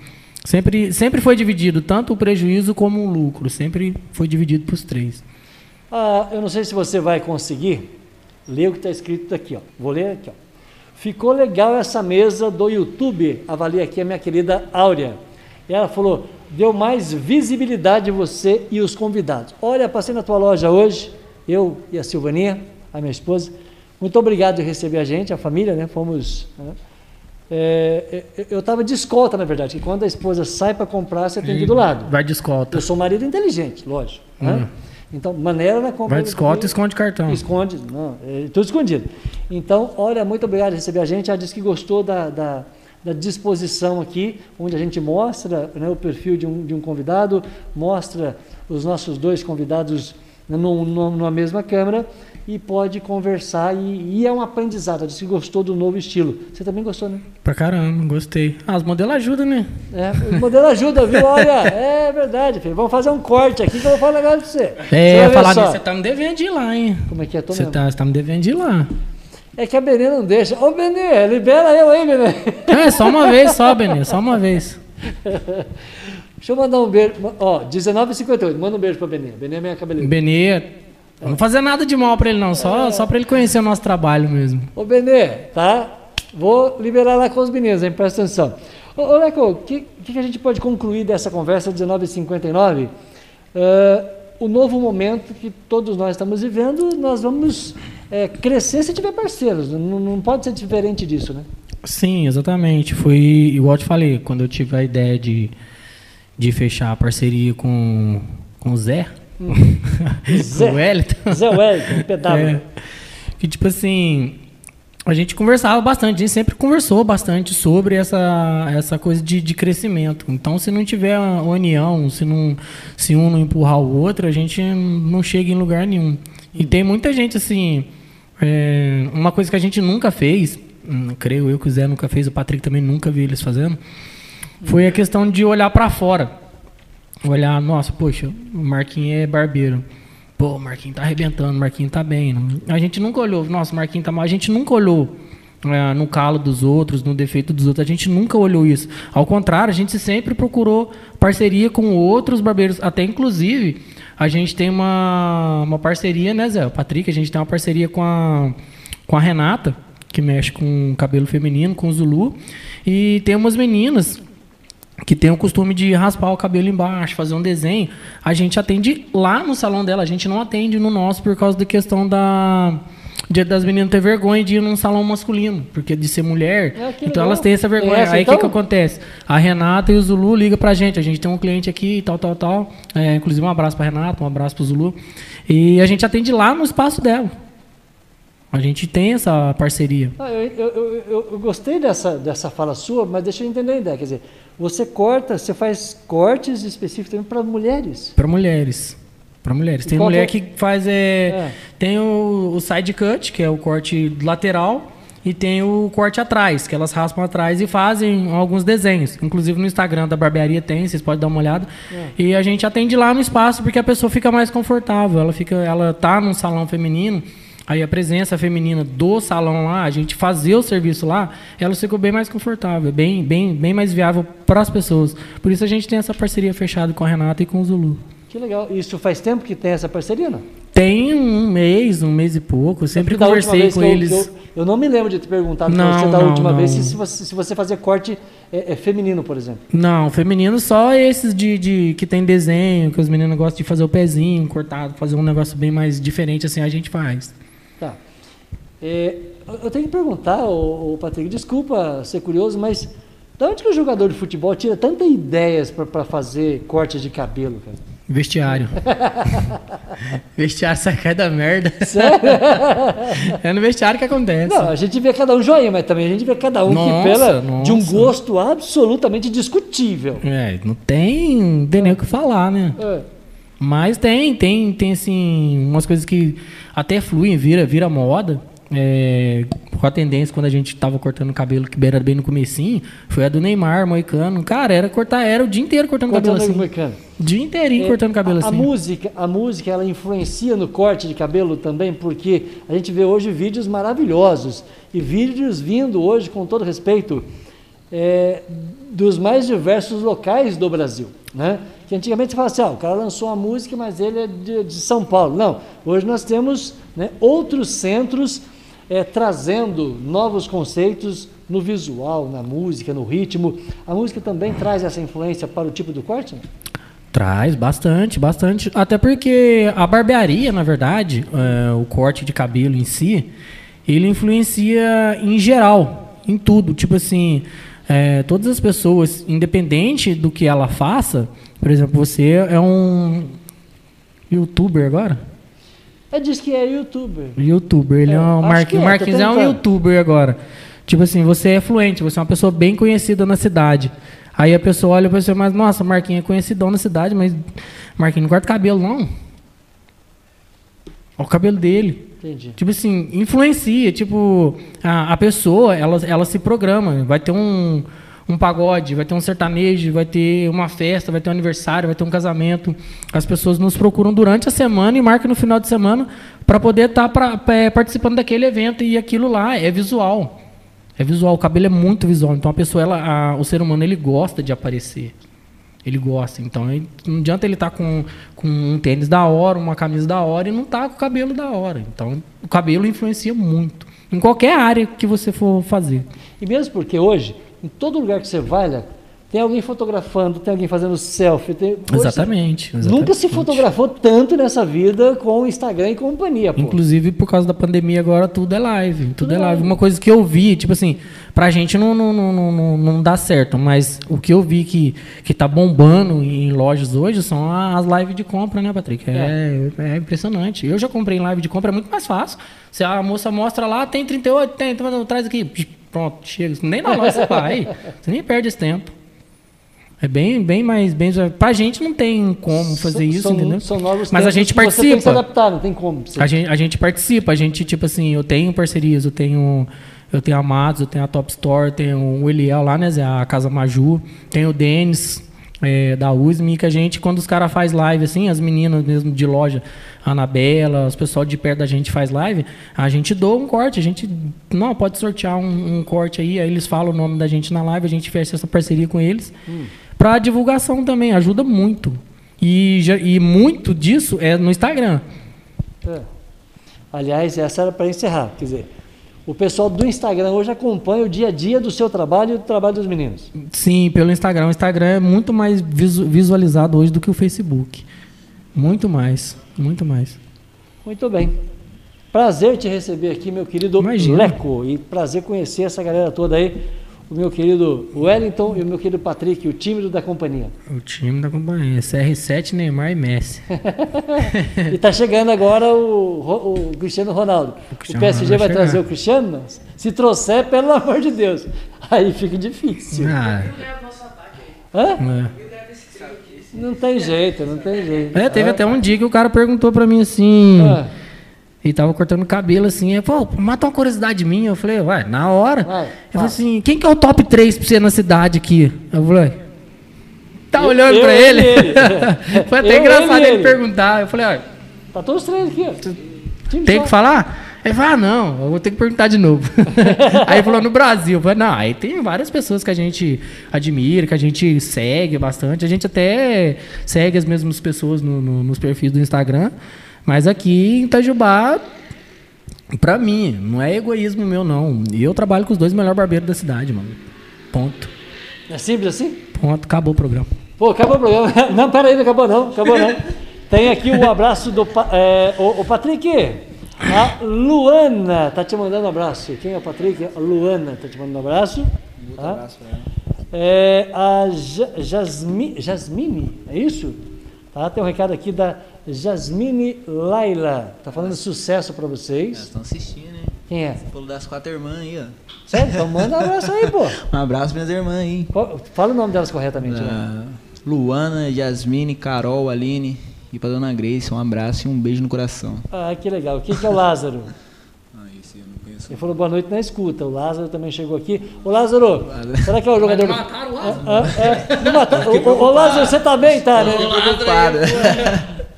Sempre, sempre foi dividido, tanto o prejuízo como o lucro. Sempre foi dividido para os três. Ah, eu não sei se você vai conseguir ler o que está escrito aqui. Ó. Vou ler aqui. Ó. Ficou legal essa mesa do YouTube. Avalia aqui a minha querida Áurea. E ela falou: deu mais visibilidade você e os convidados. Olha, passei na tua loja hoje, eu e a Silvaninha, a minha esposa. Muito obrigado por receber a gente, a família, né? Fomos. Né? É, é, eu estava de escolta, na verdade, que quando a esposa sai para comprar, você tem que ir do lado. Vai de escolta. Eu sou marido inteligente, lógico. Né? Hum. Né? Então, maneira na compra. Vai de escolta e esconde cartão. Esconde, não, é, tudo escondido. Então, olha, muito obrigado por receber a gente. Ela disse que gostou da, da, da disposição aqui, onde a gente mostra né, o perfil de um, de um convidado, mostra os nossos dois convidados numa mesma câmera e pode conversar e, e é um aprendizado. Disse que gostou do novo estilo. Você também gostou, né? Pra caramba, gostei. Ah, os modelos ajudam, né? É, os modelos ajudam, viu? Olha, é verdade, filho. Vamos fazer um corte aqui que eu vou falar um negócio pra você. É, você falar você tá me devendo de ir lá, hein? Como é que é? Tô você, tá, você tá me devendo de ir lá. É que a Benê não deixa. Ô, Benê, libera eu aí, Benê. É, só uma vez só, Benê, só uma vez. Deixa eu mandar um beijo. Ó, 19h58, manda um beijo pra Benê. Benê é minha cabeleira. Benê, não fazer nada de mal para ele não, só, é. só para ele conhecer o nosso trabalho mesmo. Ô Benê, tá? Vou liberar lá com os meninos, hein? Presta atenção. Ô, ô Leco, o que, que, a gente pode concluir dessa conversa 1959? Uh, o novo momento que todos nós estamos vivendo, nós vamos é, crescer se tiver parceiros. Não, não pode ser diferente disso, né? Sim, exatamente. Foi igual eu te falei, quando eu tive a ideia de, de fechar a parceria com, com o Zé, Zé Wellington. Zé Wellington, pedal. É, que tipo assim, a gente conversava bastante, a gente sempre conversou bastante sobre essa, essa coisa de, de crescimento. Então, se não tiver união, se, não, se um não empurrar o outro, a gente não chega em lugar nenhum. E tem muita gente assim. É, uma coisa que a gente nunca fez, hum, creio eu que o Zé nunca fez, o Patrick também nunca viu eles fazendo, foi a questão de olhar para fora olhar, nossa, poxa, o Marquinhos é barbeiro. Pô, o Marquinhos tá arrebentando, o Marquinhos tá bem. A gente nunca olhou, nossa, o Marquinhos tá mal. A gente nunca olhou é, no calo dos outros, no defeito dos outros. A gente nunca olhou isso. Ao contrário, a gente sempre procurou parceria com outros barbeiros. Até, inclusive, a gente tem uma, uma parceria, né, Zé? O Patrick, a gente tem uma parceria com a, com a Renata, que mexe com cabelo feminino, com o Zulu. E tem umas meninas que tem o costume de raspar o cabelo embaixo, fazer um desenho, a gente atende lá no salão dela, a gente não atende no nosso por causa da questão da das meninas ter vergonha de ir num salão masculino, porque de ser mulher, é, então legal. elas têm essa vergonha. É, Aí o então... que, que acontece? A Renata e o Zulu ligam pra gente, a gente tem um cliente aqui, tal, tal, tal. É, inclusive um abraço pra Renata, um abraço pro Zulu. E a gente atende lá no espaço dela. A gente tem essa parceria. Ah, eu, eu, eu, eu, gostei dessa, dessa fala sua, mas deixa eu entender a ideia. Quer dizer, você corta, você faz cortes específicos para mulheres? Para mulheres. Para mulheres. Tem mulher é? que faz. É, é. Tem o, o, side cut, que é o corte lateral, e tem o corte atrás, que elas raspam atrás e fazem alguns desenhos. Inclusive no Instagram da barbearia tem, vocês podem dar uma olhada. É. E a gente atende lá no espaço porque a pessoa fica mais confortável. Ela fica, ela tá num salão feminino Aí a presença feminina do salão lá, a gente fazer o serviço lá, ela ficou bem mais confortável, bem, bem, bem mais viável para as pessoas. Por isso a gente tem essa parceria fechada com a Renata e com o Zulu. Que legal. Isso faz tempo que tem essa parceria, não? Tem um mês, um mês e pouco. Eu sempre conversei com eles. Eu, eu, não me lembro de ter perguntado não, você da não, última não. vez se, se, você, se você fazia corte é, é, feminino, por exemplo. Não, feminino só esses de, de que tem desenho, que os meninos gostam de fazer o pezinho cortado, fazer um negócio bem mais diferente assim a gente faz. Tá. É, eu tenho que perguntar, o, Patrick, desculpa ser curioso, mas de onde que o jogador de futebol tira tantas ideias para fazer cortes de cabelo, cara? Vestiário. vestiário sai cai da merda. Sério? é no vestiário que acontece. Não, a gente vê cada um joinha, mas também a gente vê cada um nossa, que pela nossa. de um gosto absolutamente discutível. É, não tem, não tem nem o que falar, né? É. Mas tem, tem, tem assim, umas coisas que até fluem, vira, vira moda. é, com a tendência quando a gente tava cortando o cabelo, que era bem no comecinho, foi a do Neymar, Moicano. Cara, era cortar, era o dia inteiro cortando, Cortando cabelo assim. moicano. Dia inteirinho É, cortando cabelo a, assim. A música, a música, ela influencia no corte de cabelo também, porque a gente vê hoje vídeos maravilhosos e vídeos vindo hoje, com todo respeito, é, dos mais diversos locais do Brasil, né? Antigamente você fala assim, ah, o cara lançou uma música, mas ele é de, de São Paulo. Não, hoje nós temos né, outros centros é, trazendo novos conceitos no visual, na música, no ritmo. A música também traz essa influência para o tipo do corte? né? Traz bastante, bastante. Até porque a barbearia, na verdade, é, o corte de cabelo em si, ele influencia em geral, em tudo. Tipo assim, é, todas as pessoas, independente do que ela faça, por exemplo, você é um youtuber agora? É diz que é youtuber. Youtuber, ele é, É, um que é, Marquinhos é um youtuber agora. Tipo assim, você é fluente, você é uma pessoa bem conhecida na cidade. Aí a pessoa olha pra você, mas nossa, Marquinhos é conhecidão na cidade, mas Marquinhos não corta cabelo, não. Olha o cabelo dele. Entendi. Tipo assim, influencia. Tipo, a, a pessoa, ela, ela se programa. Vai ter um, um pagode, vai ter um sertanejo, vai ter uma festa, vai ter um aniversário, vai ter um casamento. As pessoas nos procuram durante a semana e marcam no final de semana para poder estar participando daquele evento. E aquilo lá é visual. É visual. O cabelo é muito visual. Então a pessoa, ela, a- o ser humano, ele gosta de aparecer. Ele gosta. Então não adianta ele estar com, com um tênis da hora, uma camisa da hora e não tá com o cabelo da hora. Então o cabelo influencia muito. Em qualquer área que você for fazer. E mesmo porque hoje, em todo lugar que você vai, tem alguém fotografando, tem alguém fazendo selfie. Tem... Hoje, Exatamente, Nunca se exatamente. fotografou tanto nessa vida com o Instagram e companhia, pô. Inclusive, por causa da pandemia, agora tudo é live. Tudo, Tudo é é live. Uma coisa que eu vi, tipo assim, pra gente não, não, não, não, não, não dá certo, mas o que eu vi que, que tá bombando em lojas hoje são as lives de compra, né, Patrick? É, é. impressionante. Eu já comprei em live de compra, é muito mais fácil. Se a moça mostra lá, tem 38, tem, então traz aqui. Pronto, chega. Nem na loja você vai. Você nem perde esse tempo. É bem, bem mais. Bem, pra gente não tem como fazer São- isso, são, entendeu? São novos Mas a gente que Você tem que se participa. adaptar, não tem como. Você- A gente, a gente participa, a gente, tipo assim, eu tenho parcerias, eu tenho. Eu tenho a Matos, eu tenho a Top Store, tenho o Eliel lá, né, Zé? A Casa Maju, tenho o Denis é, da USM, que a gente, quando os caras faz live, assim, as meninas mesmo de loja, a Anabela, os pessoal de perto da gente faz live, a gente doa um corte, a gente, não, pode sortear um, um corte aí, aí eles falam o nome da gente na live, a gente fecha essa parceria com eles. Pra divulgação também, ajuda muito. E, já- e muito disso é no Instagram. É. Aliás, essa era para encerrar. Quer dizer, o pessoal do Instagram hoje acompanha o dia a dia do seu trabalho e do trabalho dos meninos. Sim, pelo Instagram. O Instagram é muito mais visu- visualizado hoje do que o Facebook. Muito mais, muito mais. Muito bem. Prazer te receber aqui, meu querido Imagina. Leco. E prazer conhecer essa galera toda aí. O meu querido Wellington e o meu querido Patrick, o tímido da companhia. O time da companhia. CR7, Neymar e Messi. E tá chegando agora o, o Cristiano Ronaldo. O, Cristiano PSG Ronaldo vai vai trazer o Cristiano? Se trouxer, pelo amor de Deus. Aí fica difícil. Ah, Hã? é. Não tem jeito, não tem jeito. É, teve até um dia que o cara perguntou pra mim assim. Ah, E tava cortando o cabelo assim. Ele falou, mata uma curiosidade minha. Eu falei, vai, na hora. Vai, Ele falou assim: quem que é o top 3 pra você na cidade aqui? Eu falei, tá Eu- olhando eu, pra ele, ele? Foi até Eu, engraçado ele, ele, perguntar. Eu falei, ó, tá todos os três aqui, ó. Tem só. que falar? Ele falou, ah, não, eu vou ter que perguntar de novo. aí ele falou, no Brasil. Eu falei, não, aí tem várias pessoas que a gente admira, que a gente segue bastante. A gente até segue as mesmas pessoas no- no- nos perfis do Instagram. Mas aqui em Itajubá, pra mim, não é egoísmo meu, não. Eu trabalho com os dois melhores barbeiros da cidade, mano. Ponto. É simples assim? Ponto. Acabou o programa. Pô, acabou o programa. Não, peraí, não acabou não, acabou não. Tem aqui o abraço do é, o, o Patrick. A Luana tá te mandando um abraço. Quem é o Patrick? A Luana tá te mandando um abraço. Tá? É, a Ja- Jasmi, Jasmine, é isso? Tá, tem um recado aqui da Jasmine Laila. Tá falando sucesso para vocês. Estão assistindo, né? Quem é? Pulo das quatro irmãs aí, ó. Sério? Então manda um abraço aí, pô. Um abraço minhas irmãs aí. Qual- Fala o nome delas corretamente. né? Luana, Yasmine, Carol, Aline e pra dona Grace, um abraço e um beijo no coração. Ah, que legal. Quem que é o Lázaro? Ah, esse eu não Ele falou boa noite na escuta. O Lázaro também chegou aqui. Ô Lázaro, será que é o jogador. Mas mataram o Lázaro? Ah, ah, é, não mataram. Ô, Lázaro, você também tá, né? Preocupado.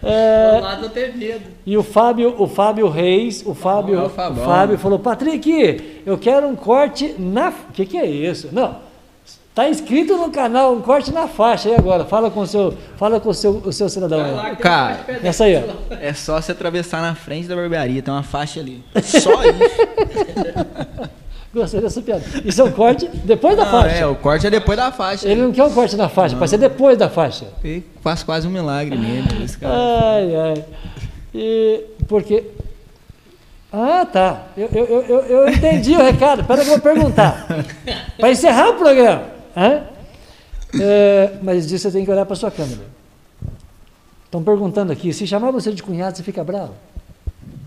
É, tem medo. e o Fábio, o Fábio Reis, o Fábio, é o o. Fábio falou: Patrick, eu quero um corte na. O que, que é isso? Não. Tá inscrito no canal, um corte na faixa aí agora. Fala com o seu, fala com o seu, o seu cidadão aí. Cara, Essa aí, ó. é só você atravessar na frente da barbearia, tem uma faixa ali. Só isso. Gostei dessa piada. Isso é um corte depois da Não, faixa. é, o corte é depois da faixa. Ele não quer um corte na faixa, pode ser depois da faixa. Eu faço quase um milagre nele, esse cara. Ai, ai. E porque. Ah, tá. Eu, eu, eu, eu- eu entendi o recado. Espera que eu vou perguntar. Para encerrar o programa. Hã? É, mas disso você tem que olhar para sua câmera. Estão perguntando aqui, se chamar você de cunhado, você fica bravo?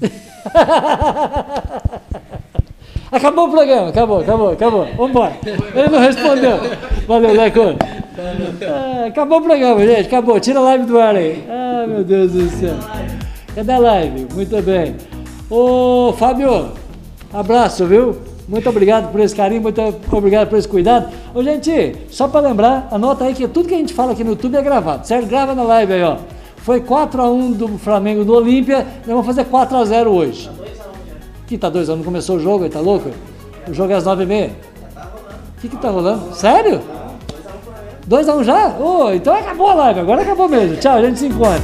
Acabou o programa, acabou, acabou, acabou. Vamos embora. Ele não respondeu. Valeu, Leco. Ah, acabou o programa, gente. Acabou. Tira a live do ar aí. Ah, meu Deus do céu. Cadê a live? Muito bem. Ô, Fábio, abraço, viu? Muito obrigado por esse carinho, muito obrigado por esse cuidado. Ô, gente, só para lembrar, anota aí que tudo que a gente fala aqui no YouTube é gravado, certo? Grava na live aí, ó. Foi 4x1 do Flamengo no Olímpia, nós vamos fazer 4x0 hoje. Que tá 2 anos, começou o jogo, aí tá louco? O jogo é às 9h30. O que que tá rolando? Sério? 2x1 já? Ô, então acabou a live, agora acabou mesmo. Tchau, a gente se encontra.